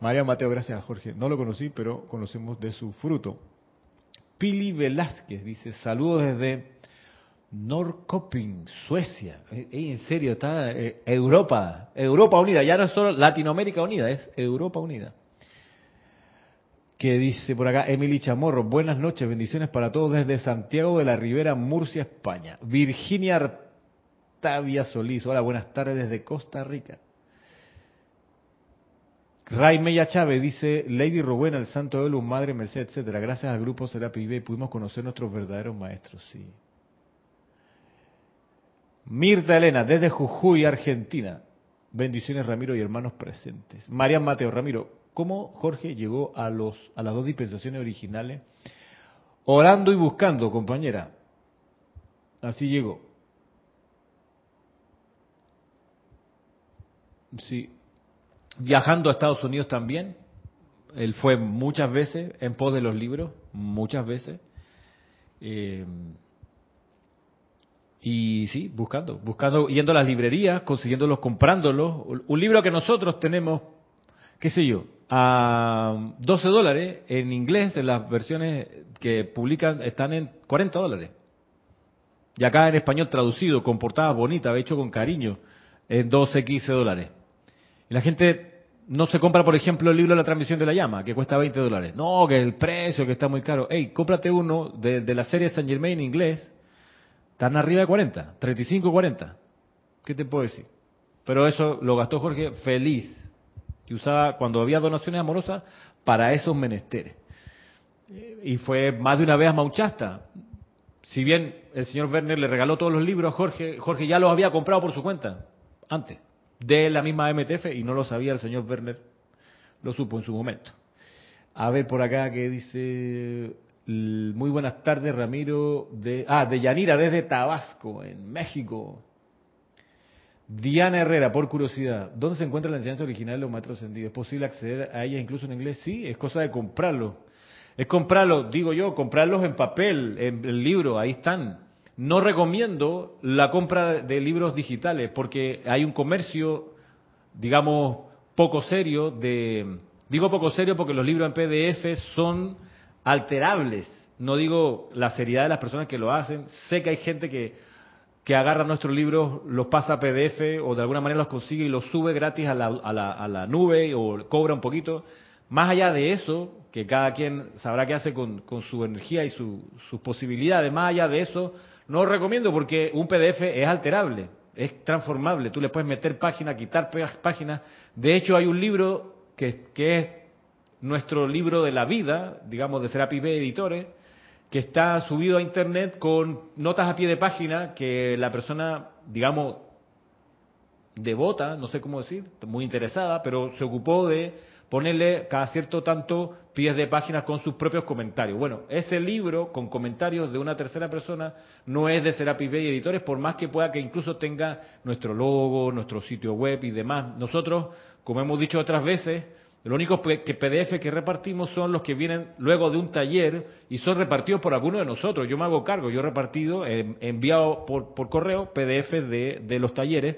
María Mateo, gracias a Jorge. No lo conocí, pero conocemos de su fruto. Pili Velázquez dice, saludos desde Norrköping, Suecia. Eh, en serio, está eh, Europa, Europa unida. Ya no es solo Latinoamérica unida, es Europa unida que dice por acá Emily Chamorro, buenas noches, bendiciones para todos desde Santiago de la Ribera, Murcia, España. Virginia Artavia Solís, hola, buenas tardes desde Costa Rica. Ray Chávez dice, Lady Rowena, el Santo de Luz, Madre Merced, etcétera. Gracias al grupo Serapi B pudimos conocer nuestros verdaderos maestros, sí. Mirta Elena, desde Jujuy, Argentina. Bendiciones, Ramiro y hermanos presentes. Marian Mateo, Ramiro, ¿cómo Jorge llegó a, los, a las dos dispensaciones originales? Orando y buscando, compañera. Así llegó. Sí. Viajando a Estados Unidos también. Él fue muchas veces en pos de los libros, muchas veces. Eh, y sí, buscando, buscando, yendo a las librerías, consiguiéndolos, comprándolos. Un libro que nosotros tenemos, qué sé yo, a 12 dólares en inglés, en las versiones que publican, están en 40 dólares. Y acá en español traducido, con portadas bonitas, hecho con cariño, en 12, 15 dólares. Y la gente no se compra, por ejemplo, el libro de la transmisión de la llama, que cuesta 20 dólares. No, que el precio, que está muy caro. Hey, cómprate uno de, de la serie Saint Germain en inglés, están arriba de 40, 35, 40. ¿Qué te puedo decir? Pero eso lo gastó Jorge feliz. Y usaba, cuando había donaciones amorosas, para esos menesteres. Y fue más de una vez a Mauchasta. si bien el señor Werner le regaló todos los libros, Jorge, Jorge ya los había comprado por su cuenta, antes, de la misma MTF, y no lo sabía el señor Werner, lo supo en su momento. A ver por acá que dice, muy buenas tardes Ramiro, de, ah, de Yanira, desde Tabasco, en México. Diana Herrera, por curiosidad, ¿dónde se encuentra la enseñanza original de los maestros ascendidos? ¿Es posible acceder a ella incluso en inglés? Sí, es cosa de comprarlo. Es comprarlo, digo yo, comprarlos en papel, en el libro, ahí están. No recomiendo la compra de libros digitales porque hay un comercio, digamos, poco serio de... Digo poco serio porque los libros en PDF son alterables. No digo la seriedad de las personas que lo hacen. Sé que hay gente que, que agarra nuestros libros, los pasa a PDF o de alguna manera los consigue y los sube gratis a la, a la, a la nube o cobra un poquito. Más allá de eso, que cada quien sabrá qué hace con, con su energía y su, sus posibilidades, más allá de eso, no lo recomiendo porque un PDF es alterable, es transformable. Tú le puedes meter páginas, quitar páginas. De hecho, hay un libro que, que es nuestro libro de la vida, digamos, de Serapis B Editores, que está subido a internet con notas a pie de página que la persona, digamos, devota, no sé cómo decir, muy interesada, pero se ocupó de ponerle cada cierto tanto pies de páginas con sus propios comentarios. Bueno, ese libro con comentarios de una tercera persona no es de Serapis Bay Editores, por más que pueda que incluso tenga nuestro logo, nuestro sitio web y demás. Nosotros, como hemos dicho otras veces, lo único que PDF que repartimos son los que vienen luego de un taller y son repartidos por alguno de nosotros. Yo me hago cargo, yo he repartido, he enviado por, por correo PDF de, los talleres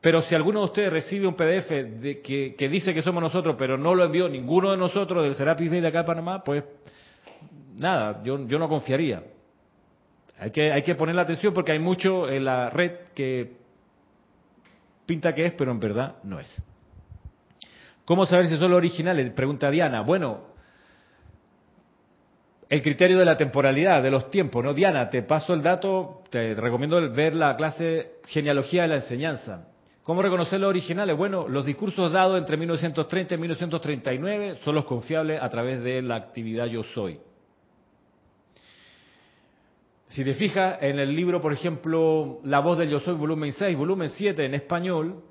pero si alguno de ustedes recibe un PDF de que, dice que somos nosotros, pero no lo envió ninguno de nosotros del Serapis Bay de acá de Panamá, pues nada, yo, yo no confiaría. Hay que, hay que poner la atención porque hay mucho en la red que pinta que es, pero en verdad no es. ¿Cómo saber si son los originales? Pregunta Diana. Bueno, el criterio de la temporalidad, de los tiempos, ¿no? Diana, te paso el dato, te recomiendo ver la clase Genealogía de la Enseñanza. ¿Cómo reconocer los originales? Bueno, los discursos dados entre 1930 y 1939 son los confiables a través de la actividad Yo Soy. Si te fijas en el libro, por ejemplo, La voz del Yo Soy, volumen 6, volumen 7 en español,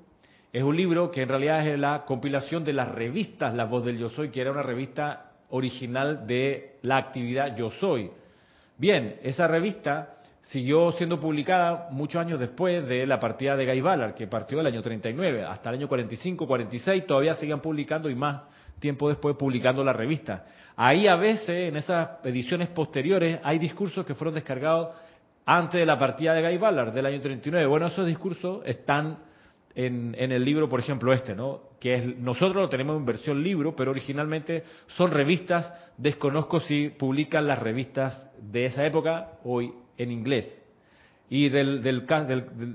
es un libro que en realidad es la compilación de las revistas La voz del Yo Soy, que era una revista original de la actividad Yo Soy. Bien, esa revista siguió siendo publicada muchos años después de la partida de Guy Ballard, que partió el año 39, hasta el año 45, 46, todavía seguían publicando y más tiempo después publicando la revista. Ahí a veces, en esas ediciones posteriores, hay discursos que fueron descargados antes de la partida de Guy Ballard del año 39. Bueno, esos discursos están en, en, el libro, por ejemplo, este, ¿no? Que es, nosotros lo tenemos en versión libro, pero originalmente son revistas. Desconozco si publican las revistas de esa época hoy en inglés. Y del, del,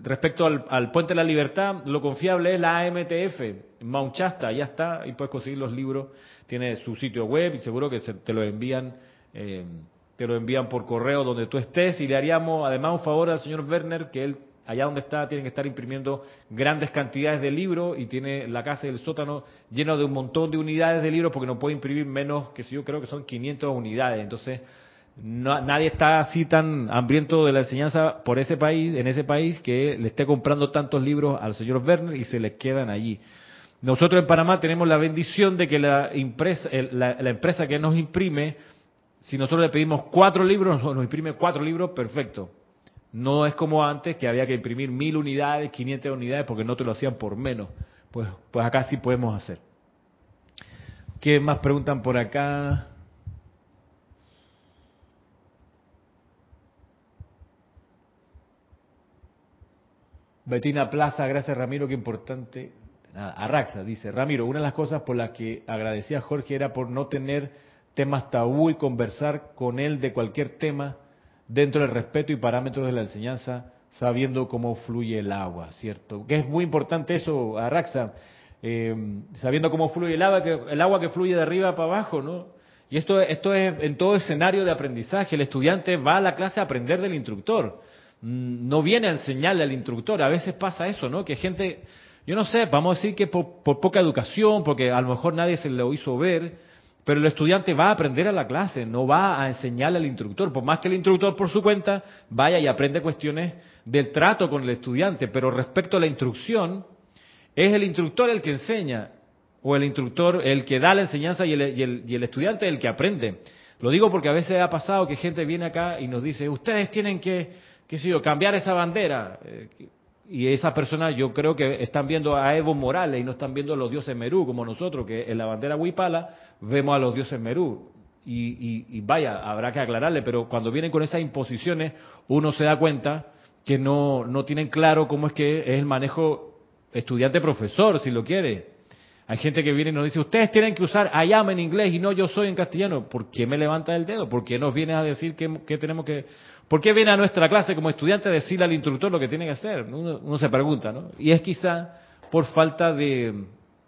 respecto al, Puente de la Libertad, lo confiable es la AMTF, Mount Shasta, ya está, y puedes conseguir los libros, tiene su sitio web y seguro que te lo envían, eh, te lo envían por correo donde tú estés y le haríamos además un favor al señor Werner que él allá donde está tiene que estar imprimiendo grandes cantidades de libros y tiene la casa del sótano lleno de un montón de unidades de libros porque no puede imprimir menos que si yo creo que son 500 unidades. Entonces, nadie está así tan hambriento de la enseñanza por ese país, en ese país, que le esté comprando tantos libros al señor Werner y se les quedan allí. Nosotros en Panamá tenemos la bendición de que la empresa, la, empresa que nos imprime, si nosotros le pedimos cuatro libros, nos imprime cuatro libros, perfecto. No es como antes que había que imprimir mil unidades, 500 unidades, porque no te lo hacían por menos. Pues, pues acá sí podemos hacer. ¿Qué más preguntan por acá? Betina Plaza, gracias Ramiro, qué importante. Arraxa dice, Ramiro, una de las cosas por las que agradecía a Jorge era por no tener temas tabú y conversar con él de cualquier tema dentro del respeto y parámetros de la enseñanza, sabiendo cómo fluye el agua, ¿cierto? Que es muy importante eso, Arraxa, eh, sabiendo cómo fluye el agua, que, el agua que fluye de arriba para abajo, ¿no? Y esto, esto es en todo escenario de aprendizaje, el estudiante va a la clase a aprender del instructor Mm, no viene a enseñarle al instructor. A veces pasa eso, ¿no? Que gente, yo no sé, vamos a decir que por, poca educación, porque a lo mejor nadie se lo hizo ver, pero el estudiante va a aprender a la clase, no va a enseñarle al instructor, por más que el instructor por su cuenta vaya y aprende cuestiones del trato con el estudiante, pero respecto a la instrucción, es el instructor el que enseña, o el instructor el que da la enseñanza y el, y el estudiante el que aprende. Lo digo porque a veces ha pasado que gente viene acá y nos dice, ustedes tienen que, qué sé yo, cambiar esa bandera. Y esas personas yo creo que están viendo a Evo Morales y no están viendo a los dioses Merú, como nosotros, que en la bandera Huipala vemos a los dioses Merú. Y, vaya, habrá que aclararle, pero cuando vienen con esas imposiciones, uno se da cuenta que no, no tienen claro cómo es que es el manejo estudiante-profesor, si lo quiere. Hay gente que viene y nos dice, ustedes tienen que usar I am en inglés y no yo soy en castellano. ¿Por qué me levanta el dedo? ¿Por qué nos viene a decir que tenemos que ¿Por qué viene a nuestra clase como estudiante a decirle al instructor lo que tiene que hacer? Uno, se pregunta, ¿no? Y es quizá por falta de,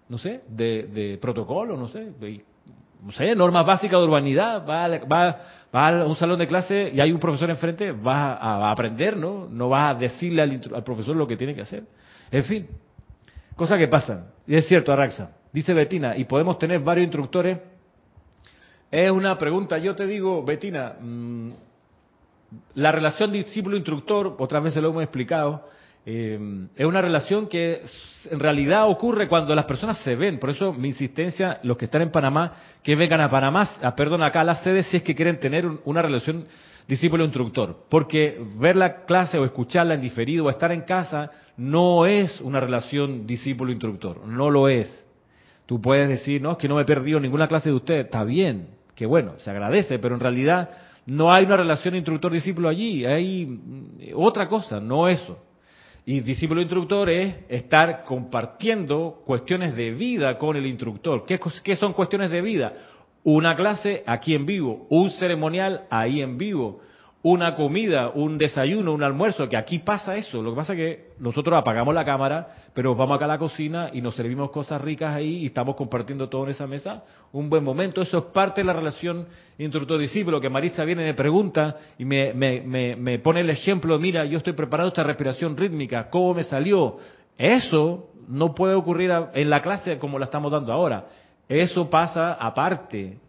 no sé, de, protocolo, no sé, no sé, normas básicas de urbanidad. Va, va, va, a un salón de clase y hay un profesor enfrente, va a, aprender, ¿no? No va a decirle al, profesor lo que tiene que hacer. En fin, cosas que pasan. Y es cierto, Araxa. Dice Betina, y podemos tener varios instructores. Es una pregunta, yo te digo, Betina, mmm, la relación discípulo-instructor, otras veces lo hemos explicado, eh, es una relación que en realidad ocurre cuando las personas se ven. Por eso mi insistencia, los que están en Panamá, que vengan a Panamá, a, perdón, acá a la sede si es que quieren tener una relación discípulo-instructor. Porque ver la clase o escucharla en diferido o estar en casa no es una relación discípulo-instructor. No lo es. Tú puedes decir, no, es que no me he perdido ninguna clase de usted. Está bien, que bueno, se agradece, pero en realidad no hay una relación instructor-discípulo allí, hay mm, otra cosa, no eso. Y discípulo-instructor es estar compartiendo cuestiones de vida con el instructor. ¿Qué, ¿Qué, son cuestiones de vida? Una clase aquí en vivo, un ceremonial ahí en vivo, una comida, un desayuno, un almuerzo, que aquí pasa eso. Lo que pasa es que nosotros apagamos la cámara, pero vamos acá a la cocina y nos servimos cosas ricas ahí y estamos compartiendo todo en esa mesa. Un buen momento. Eso es parte de la relación instructor-discípulo, que Marisa viene y me pregunta y me, me, me, pone el ejemplo, mira, yo estoy preparado esta respiración rítmica, ¿cómo me salió? Eso no puede ocurrir en la clase como la estamos dando ahora. Eso pasa aparte.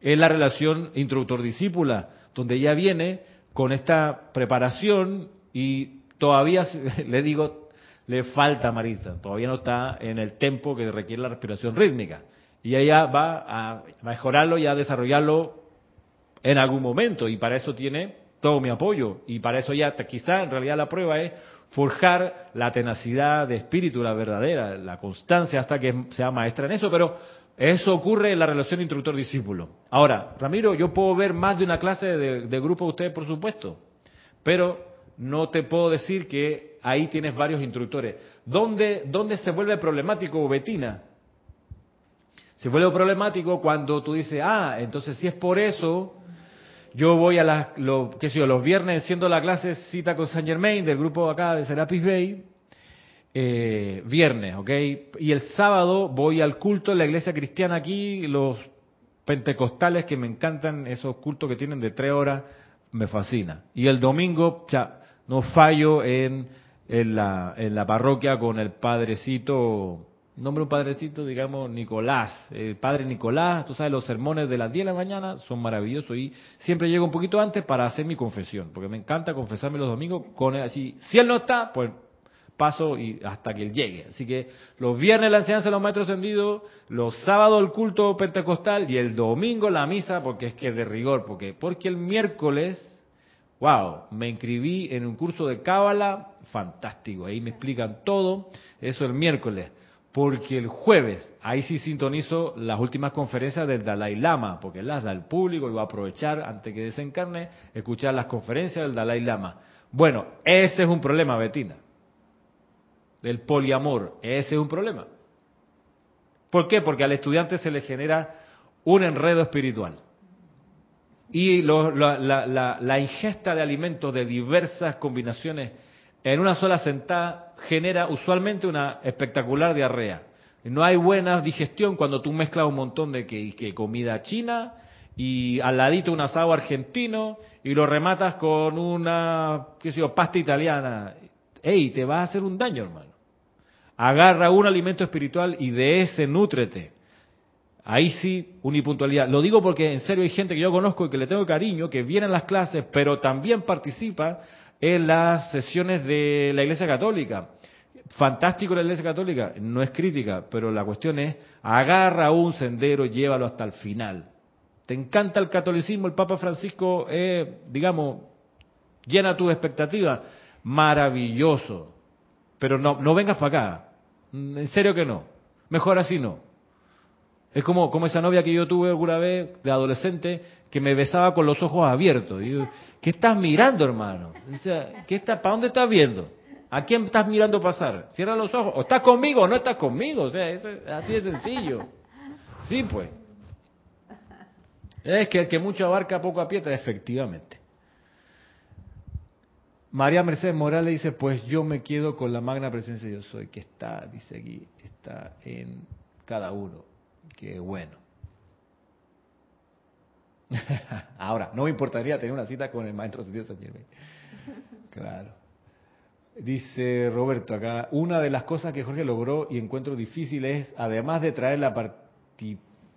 Es la relación instructor-discípula donde ella viene con esta preparación y todavía, le digo, le falta Marisa, todavía no está en el tempo que requiere la respiración rítmica. Y ella va a mejorarlo y a desarrollarlo en algún momento, y para eso tiene todo mi apoyo. Y para eso ya, quizá en realidad la prueba es forjar la tenacidad de espíritu, la verdadera, la constancia hasta que sea maestra en eso, pero eso ocurre en la relación instructor-discípulo. Ahora, Ramiro, yo puedo ver más de una clase de, grupo de ustedes, por supuesto, pero no te puedo decir que ahí tienes varios instructores. ¿Dónde, dónde se vuelve problemático, Betina? Se vuelve problemático cuando tú dices, ah, entonces si es por eso, yo voy a las, lo, qué sé yo, los viernes siendo la clase cita con Saint Germain del grupo acá de Serapis Bay, eh, viernes, ¿ok? Y el sábado voy al culto en la iglesia cristiana aquí, los pentecostales que me encantan, esos cultos que tienen de tres horas, me fascina. Y el domingo, no fallo en, en, la, en la parroquia con el padrecito, nombre un padrecito, digamos, Nicolás, el padre Nicolás, tú sabes, los sermones de las 10 de la mañana son maravillosos y siempre llego un poquito antes para hacer mi confesión, porque me encanta confesarme los domingos con él así. Si él no está, pues paso y hasta que él llegue. Así que los viernes la enseñanza de los maestros ascendidos, los sábados el culto pentecostal y el domingo la misa, porque es que de rigor, porque porque el miércoles, wow, me inscribí en un curso de cábala, fantástico, ahí me explican todo, eso el miércoles. Porque el jueves, ahí sí sintonizo las últimas conferencias del Dalai Lama, porque las da al público y voy a aprovechar, antes que desencarne, escuchar las conferencias del Dalai Lama. Bueno, ese es un problema, Betina del poliamor. Ese es un problema. ¿Por qué? Porque al estudiante se le genera un enredo espiritual. Y la, ingesta de alimentos de diversas combinaciones en una sola sentada genera usualmente una espectacular diarrea. No hay buena digestión cuando tú mezclas un montón de que, comida china y al ladito un asado argentino y lo rematas con una, qué pasta italiana. ¡Ey! Te va a hacer un daño, hermano. Agarra un alimento espiritual y de ese nútrete. Ahí sí, unipuntualidad. Lo digo porque en serio hay gente que yo conozco y que le tengo cariño, que viene a las clases, pero también participa en las sesiones de la Iglesia Católica. Fantástico la Iglesia Católica, no es crítica, pero la cuestión es, agarra un sendero llévalo hasta el final. ¿Te encanta el catolicismo? El Papa Francisco, eh, digamos, llena tus expectativas. Maravilloso. Pero no, no vengas para acá. En serio que no. Mejor así no. Es como, como esa novia que yo tuve alguna vez de adolescente que me besaba con los ojos abiertos. Y yo, ¿Qué estás mirando, hermano? ¿qué está, ¿Para dónde estás viendo? ¿A quién estás mirando pasar? Cierra los ojos. O estás conmigo o no estás conmigo. O sea, así de sencillo. Sí, pues. Es que el que mucho abarca poco aprieta, efectivamente. María Mercedes Morales dice, pues yo me quedo con la magna presencia de yo soy, que está, dice aquí, está en cada uno. Qué bueno. Ahora, no me importaría tener una cita con el maestro Dios San Claro. Dice Roberto acá, una de las cosas que Jorge logró y encuentro difícil es, además de traer la,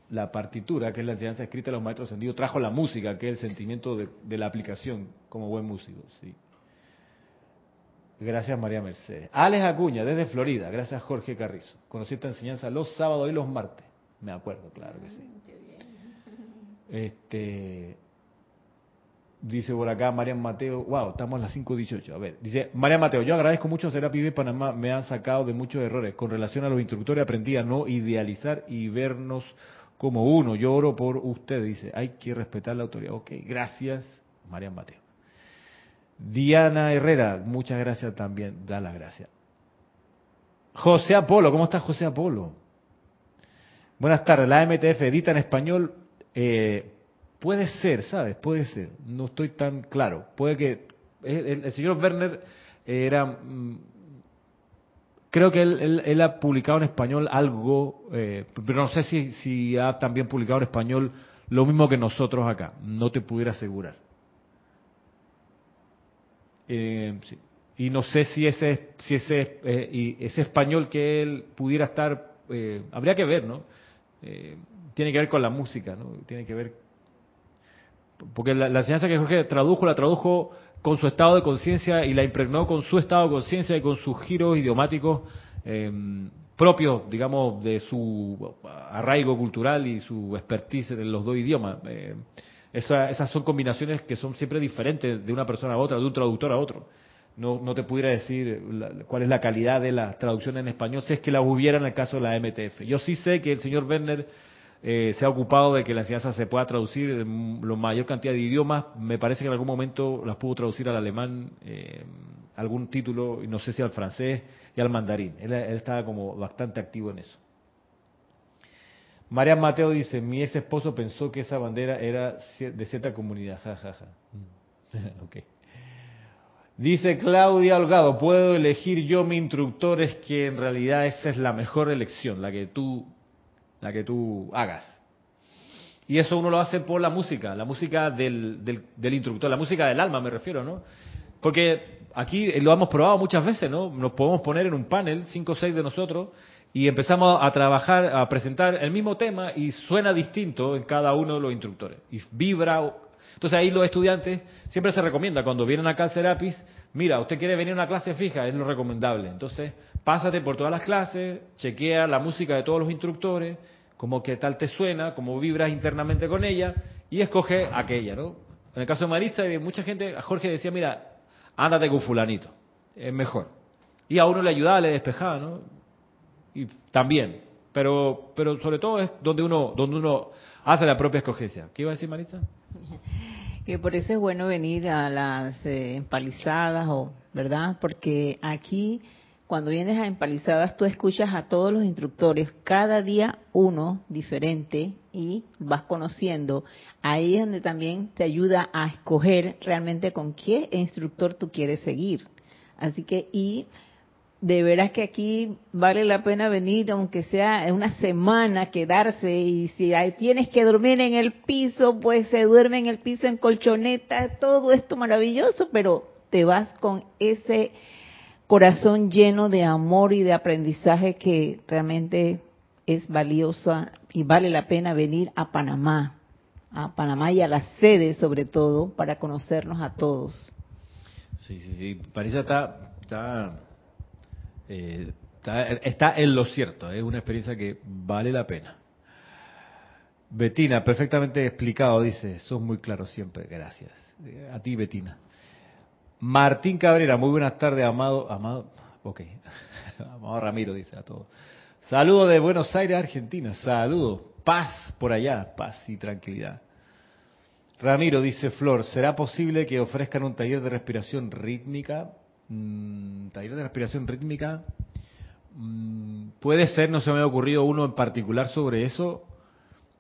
la partitura, que es la enseñanza escrita de los maestros ascendidos, trajo la música, que es el sentimiento de, de la aplicación como buen músico. Sí. Gracias María Mercedes. Alex Acuña, desde Florida. Gracias Jorge Carrizo. Conocí esta enseñanza los sábados y los martes. Me acuerdo, claro que sí. Este, dice por acá Marian Mateo, wow, estamos a las 5.18. A ver, dice Marian Mateo, yo agradezco mucho a Serapis Panamá, me han sacado de muchos errores. Con relación a los instructores aprendí a no idealizar y vernos como uno. Yo oro por usted, dice, hay que respetar la autoridad. Ok, gracias, Marian Mateo. Diana Herrera, muchas gracias también, da las gracias. José Apolo, ¿cómo estás José Apolo? Buenas tardes, la MTF edita en español. Eh, puede ser, ¿sabes? Puede ser, no estoy tan claro. Puede que el, señor Werner era... Mm, creo que él, ha publicado en español algo, eh, pero no sé si, ha también publicado en español lo mismo que nosotros acá. No te pudiera asegurar. Eh, y no sé si ese, si ese, eh, y ese español que él pudiera estar, eh, habría que ver, ¿no? Tiene que ver con la música, ¿no? Tiene que ver, porque la, enseñanza que Jorge tradujo, la tradujo con su estado de conciencia y la impregnó con su estado de conciencia y con sus giros idiomáticos propios, digamos, de su arraigo cultural y su expertise en los dos idiomas esas son combinaciones que son siempre diferentes de una persona a otra, de un traductor a otro. No, no te pudiera decir cuál es la calidad de la traducción en español, si es que la hubiera en el caso de la MTF. Yo sí sé que el señor Werner eh, se ha ocupado de que la enseñanza se pueda traducir en la mayor cantidad de idiomas. Me parece que en algún momento las pudo traducir al alemán, eh, algún título, y no sé si al francés y al mandarín. él estaba como bastante activo en eso. María Mateo dice, mi ex esposo pensó que esa bandera era de cierta comunidad. Ja. okay. Dice Claudia Holgado, puedo elegir yo mi instructor, es que en realidad esa es la mejor elección, la que tú, la que tú hagas. Y eso uno lo hace por la música, la música del, del, del instructor, la música del alma me refiero, ¿no? Porque aquí lo hemos probado muchas veces, ¿no? Nos podemos poner en un panel, cinco o seis de nosotros, y empezamos a trabajar, a presentar el mismo tema y suena distinto en cada uno de los instructores. Y vibra. Entonces ahí los estudiantes siempre se recomienda, cuando vienen acá al Serapis, mira, usted quiere venir a una clase fija, es lo recomendable. Entonces, pásate por todas las clases, chequea la música de todos los instructores, como que tal te suena, como vibras internamente con ella, y escoge aquella, ¿no? En el caso de Marisa y de mucha gente, Jorge decía, mira, ándate con fulanito, es mejor. Y a uno le ayudaba, le despejaba, ¿no? y también, pero pero sobre todo es donde uno donde uno hace la propia escogencia. ¿Qué iba a decir Marisa? Que por eso es bueno venir a las eh, empalizadas o, ¿verdad? Porque aquí cuando vienes a empalizadas tú escuchas a todos los instructores, cada día uno diferente y vas conociendo. Ahí es donde también te ayuda a escoger realmente con qué instructor tú quieres seguir. Así que y de veras que aquí vale la pena venir, aunque sea una semana, quedarse. Y si tienes que dormir en el piso, pues se duerme en el piso en colchoneta, todo esto maravilloso, pero te vas con ese corazón lleno de amor y de aprendizaje que realmente es valiosa y vale la pena venir a Panamá, a Panamá y a la sede sobre todo, para conocernos a todos. Sí, sí, sí. Parisa está, está, eh, está, está en lo cierto. Es una experiencia que vale la pena. Betina, perfectamente explicado, dice. Sos muy claro siempre. Gracias. A ti, Betina. Martín Cabrera, muy buenas tardes, amado. Amado, ok. amado Ramiro, dice a todos. Saludos de Buenos Aires, Argentina. Saludos. Paz por allá, paz y tranquilidad. Ramiro dice Flor, ¿será posible que ofrezcan un taller de respiración rítmica? Mm, taller de respiración rítmica. Mm, puede ser, no se me ha ocurrido uno en particular sobre eso.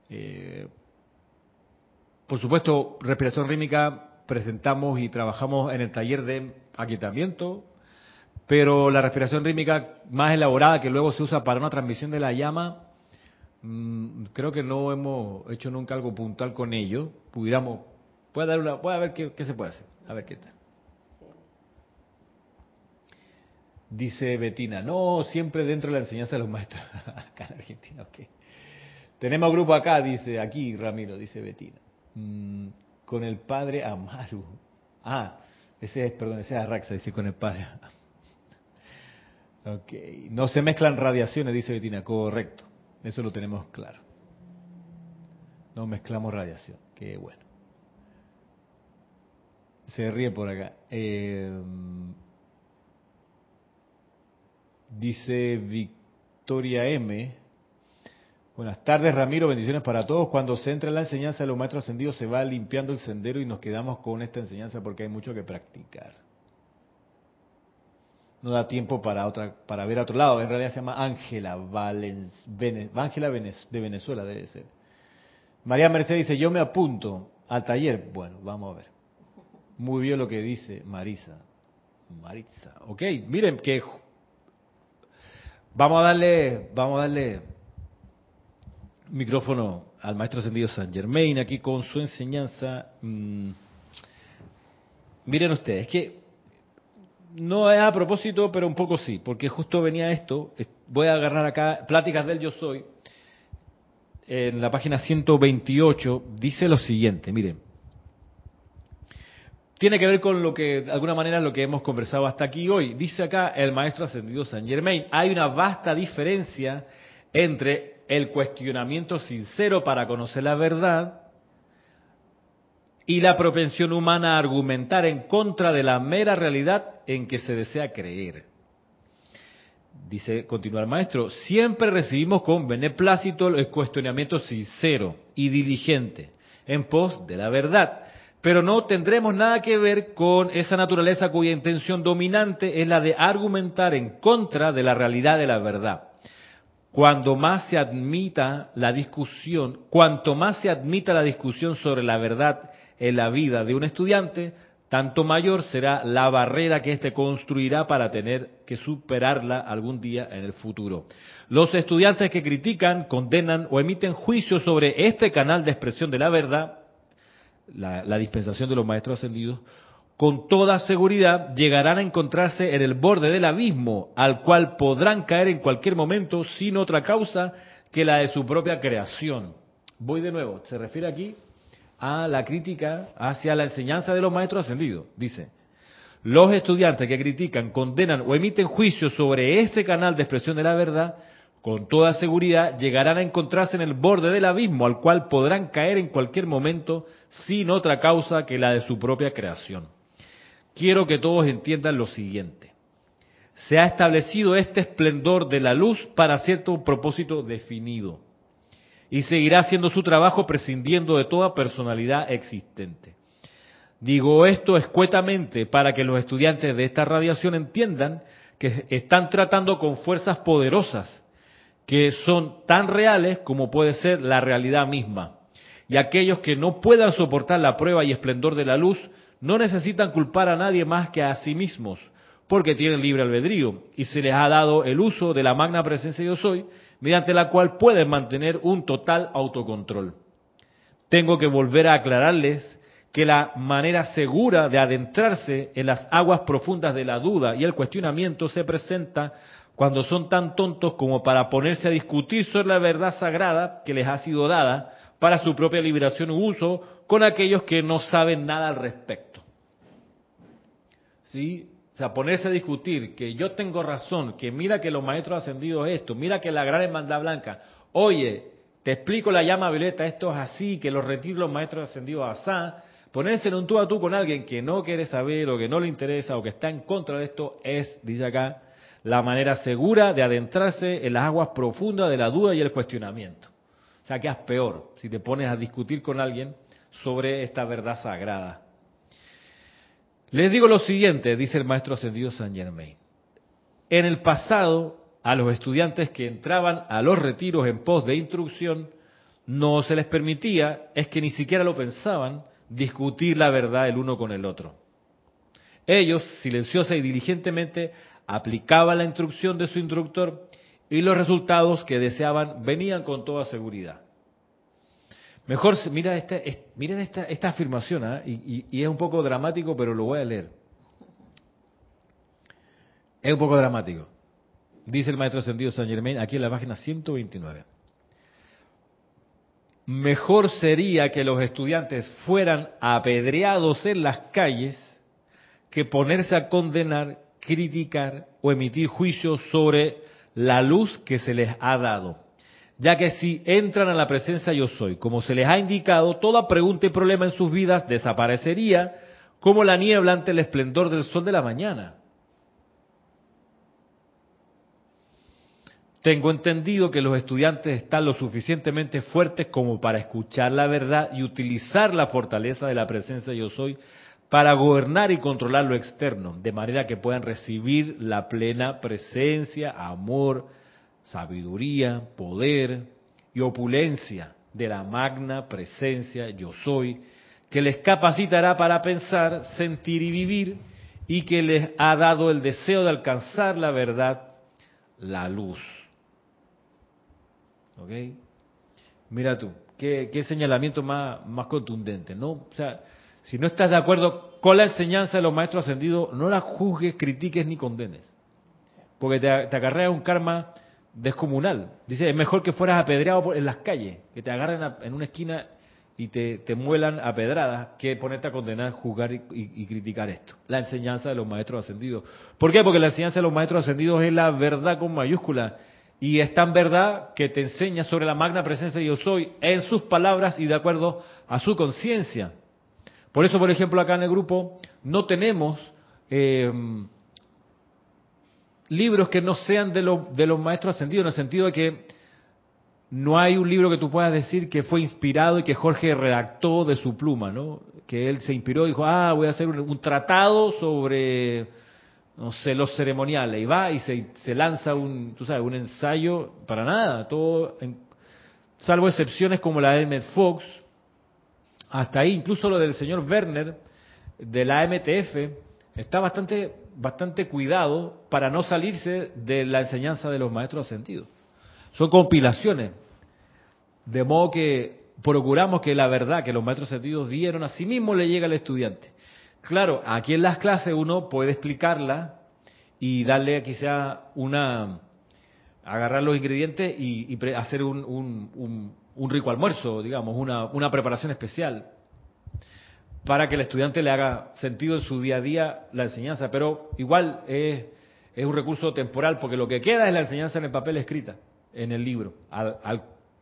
Eh, por supuesto, respiración rítmica presentamos y trabajamos en el taller de aquietamiento, pero la respiración rítmica más elaborada que luego se usa para una transmisión de la llama, Mm, creo que no hemos hecho nunca algo puntual con ello. Pudiéramos, puede dar una, puede ver qué, se puede hacer, a ver qué tal. Dice Betina, no, siempre dentro de la enseñanza de los maestros. acá en Argentina, ok. Tenemos grupo acá, dice, aquí Ramiro, dice Betina. Mm, con el padre Amaru. Ah, ese es, perdón, ese es Arraxa, dice con el padre. ok, no se mezclan radiaciones, dice Betina, correcto. Eso lo tenemos claro. No mezclamos radiación. Qué bueno. Se ríe por acá. Eh, dice Victoria M. Buenas tardes, Ramiro. Bendiciones para todos. Cuando se entra en la enseñanza de los maestros ascendidos, se va limpiando el sendero y nos quedamos con esta enseñanza porque hay mucho que practicar no da tiempo para otra para ver a otro lado. En realidad se llama Ángela Ángela de Venezuela debe ser. María Mercedes dice, yo me apunto al taller. Bueno, vamos a ver. Muy bien lo que dice Marisa. Marisa. Ok, miren que vamos a darle, vamos a darle micrófono al maestro ascendido San Germain aquí con su enseñanza. Mm, miren ustedes, que no es a propósito, pero un poco sí, porque justo venía esto, voy a agarrar acá, Pláticas del Yo Soy, en la página 128, dice lo siguiente, miren, tiene que ver con lo que, de alguna manera, lo que hemos conversado hasta aquí hoy. Dice acá el maestro ascendido San Germain, hay una vasta diferencia entre el cuestionamiento sincero para conocer la verdad y la propensión humana a argumentar en contra de la mera realidad en que se desea creer. Dice, continúa el maestro, siempre recibimos con beneplácito el cuestionamiento sincero y diligente en pos de la verdad, pero no tendremos nada que ver con esa naturaleza cuya intención dominante es la de argumentar en contra de la realidad de la verdad. Cuando más se admita la discusión, cuanto más se admita la discusión sobre la verdad en la vida de un estudiante, tanto mayor será la barrera que éste construirá para tener que superarla algún día en el futuro. Los estudiantes que critican, condenan o emiten juicios sobre este canal de expresión de la verdad, la, la dispensación de los maestros ascendidos, con toda seguridad llegarán a encontrarse en el borde del abismo, al cual podrán caer en cualquier momento sin otra causa que la de su propia creación. Voy de nuevo, se refiere aquí a la crítica hacia la enseñanza de los maestros ascendidos. Dice, los estudiantes que critican, condenan o emiten juicios sobre este canal de expresión de la verdad, con toda seguridad llegarán a encontrarse en el borde del abismo al cual podrán caer en cualquier momento sin otra causa que la de su propia creación. Quiero que todos entiendan lo siguiente. Se ha establecido este esplendor de la luz para cierto propósito definido y seguirá haciendo su trabajo prescindiendo de toda personalidad existente. Digo esto escuetamente para que los estudiantes de esta radiación entiendan que están tratando con fuerzas poderosas que son tan reales como puede ser la realidad misma. Y aquellos que no puedan soportar la prueba y esplendor de la luz no necesitan culpar a nadie más que a sí mismos, porque tienen libre albedrío y se les ha dado el uso de la magna presencia yo soy mediante la cual pueden mantener un total autocontrol. Tengo que volver a aclararles que la manera segura de adentrarse en las aguas profundas de la duda y el cuestionamiento se presenta cuando son tan tontos como para ponerse a discutir sobre la verdad sagrada que les ha sido dada para su propia liberación u uso con aquellos que no saben nada al respecto. ¿Sí? O sea, ponerse a discutir que yo tengo razón, que mira que los maestros ascendidos esto, mira que la gran hermandad blanca, oye, te explico la llama violeta, esto es así, que los retiros los maestros ascendidos asá, ponerse en un tú a tú con alguien que no quiere saber o que no le interesa o que está en contra de esto es, dice acá, la manera segura de adentrarse en las aguas profundas de la duda y el cuestionamiento. O sea, quedas peor si te pones a discutir con alguien sobre esta verdad sagrada. Les digo lo siguiente, dice el maestro ascendido Saint Germain. En el pasado, a los estudiantes que entraban a los retiros en pos de instrucción, no se les permitía, es que ni siquiera lo pensaban, discutir la verdad el uno con el otro. Ellos, silenciosa y diligentemente, aplicaba la instrucción de su instructor y los resultados que deseaban venían con toda seguridad. Mejor, mira esta, miren esta, esta afirmación, y, y, es un poco dramático, pero lo voy a leer. Es un poco dramático. Dice el maestro ascendido San Germain aquí en la página 129. Mejor sería que los estudiantes fueran apedreados en las calles que ponerse a condenar criticar o emitir juicios sobre la luz que se les ha dado. Ya que si entran a la presencia yo soy, como se les ha indicado, toda pregunta y problema en sus vidas desaparecería como la niebla ante el esplendor del sol de la mañana. Tengo entendido que los estudiantes están lo suficientemente fuertes como para escuchar la verdad y utilizar la fortaleza de la presencia yo soy para gobernar y controlar lo externo, de manera que puedan recibir la plena presencia, amor, sabiduría, poder y opulencia de la magna presencia yo soy, que les capacitará para pensar, sentir y vivir, y que les ha dado el deseo de alcanzar la verdad, la luz. ¿Ok? Mira tú, qué, señalamiento más, más contundente, ¿no? O sea, si no estás de acuerdo con la enseñanza de los maestros ascendidos, no la juzgues, critiques ni condenes. Porque te, acarrea un karma descomunal. Dice, es mejor que fueras apedreado en las calles, que te agarren en una esquina y te, muelan a pedradas, que ponerte a condenar, juzgar y, criticar esto. La enseñanza de los maestros ascendidos. ¿Por qué? Porque la enseñanza de los maestros ascendidos es la verdad con mayúscula. Y es tan verdad que te enseña sobre la magna presencia de yo soy en sus palabras y de acuerdo a su conciencia. Por eso, por ejemplo, acá en el grupo no tenemos eh, libros que no sean de, de los maestros ascendidos, en el sentido de que no hay un libro que tú puedas decir que fue inspirado y que Jorge redactó de su pluma, ¿no? Que él se inspiró y dijo, ah, voy a hacer un, tratado sobre, no sé, los ceremoniales. Y va y se, se, lanza un, tú sabes, un ensayo para nada, todo, salvo excepciones como la de Emmett Fox, hasta ahí, incluso lo del señor Werner de la MTF está bastante, bastante cuidado para no salirse de la enseñanza de los maestros ascendidos. Son compilaciones, de modo que procuramos que la verdad que los maestros ascendidos dieron a sí mismo le llegue al estudiante. Claro, aquí en las clases uno puede explicarla y darle quizá una agarrar los ingredientes y, hacer un, un rico almuerzo, digamos, una, una preparación especial para que el estudiante le haga sentido en su día a día la enseñanza, pero igual es, es un recurso temporal, porque lo que queda es la enseñanza en el papel escrita, en el libro.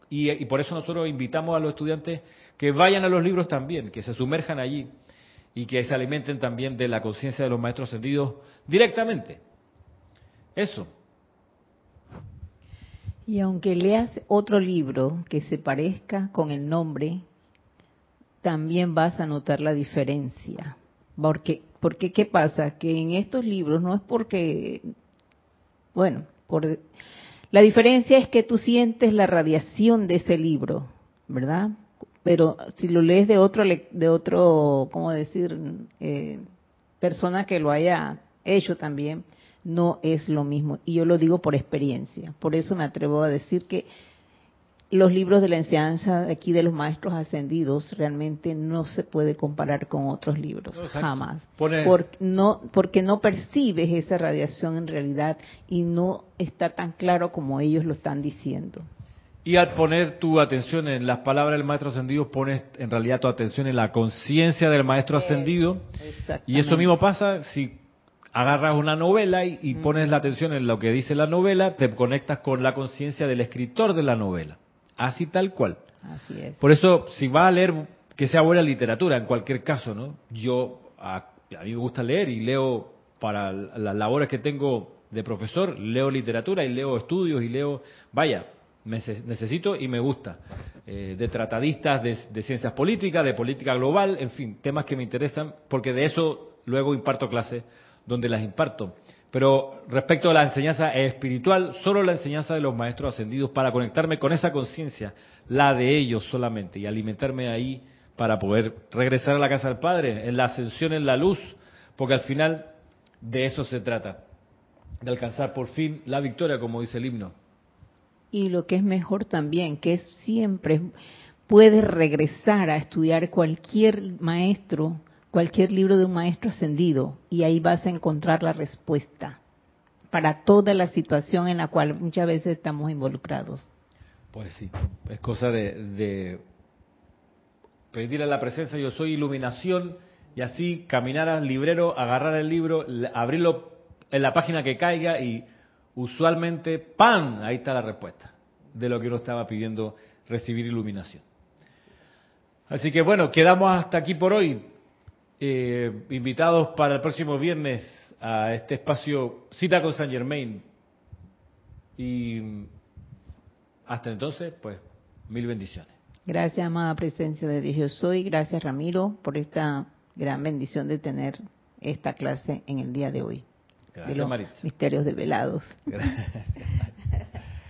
y, y, por eso nosotros invitamos a los estudiantes que vayan a los libros también, que se sumerjan allí y que se alimenten también de la conciencia de los maestros ascendidos directamente. Eso, y aunque leas otro libro que se parezca con el nombre, también vas a notar la diferencia. Porque, porque ¿qué pasa? Que en estos libros no es porque, bueno, por, la diferencia es que tú sientes la radiación de ese libro, ¿verdad? Pero si lo lees de otro, de otro, ¿cómo decir? Eh, persona que lo haya hecho también, no es lo mismo. Y yo lo digo por experiencia. Por eso me atrevo a decir que los libros de la enseñanza de aquí de los maestros ascendidos realmente no se puede comparar con otros libros, jamás. no, porque no percibes esa radiación en realidad y no está tan claro como ellos lo están diciendo. Y al poner tu atención en las palabras del maestro ascendido, pones en realidad tu atención en la conciencia del maestro ascendido. Y eso mismo pasa si agarras una novela y, pones la atención en lo que dice la novela, te conectas con la conciencia del escritor de la novela. Así tal cual. Así es. Por eso, si va a leer, que sea buena literatura, en cualquier caso, ¿no? Yo, a, mí me gusta leer y leo para las labores que tengo de profesor, leo literatura y leo estudios y leo, vaya, necesito y me gusta. Eh, de tratadistas de, de, ciencias políticas, de política global, en fin, temas que me interesan, porque de eso luego imparto clases donde las imparto. Pero respecto a la enseñanza espiritual, solo la enseñanza de los maestros ascendidos para conectarme con esa conciencia, la de ellos solamente, y alimentarme ahí para poder regresar a la casa del Padre, en la ascensión en la luz, porque al final de eso se trata, de alcanzar por fin la victoria, como dice el himno. Y lo que es mejor también, que siempre puedes regresar a estudiar cualquier maestro cualquier libro de un maestro ascendido y ahí vas a encontrar la respuesta para toda la situación en la cual muchas veces estamos involucrados. Pues sí, es cosa de, pedir a la presencia yo soy iluminación y así caminar al librero, agarrar el libro, abrirlo en la página que caiga y usualmente ¡pam! Ahí está la respuesta de lo que uno estaba pidiendo recibir iluminación. Así que bueno, quedamos hasta aquí por hoy. Eh, invitados para el próximo viernes a este espacio Cita con San Germain. Y hasta entonces, pues, mil bendiciones. Gracias, amada presencia de Dios. Yo soy. Gracias, Ramiro, por esta gran bendición de tener esta clase en el día de hoy. Gracias, de los misterios develados. Gracias.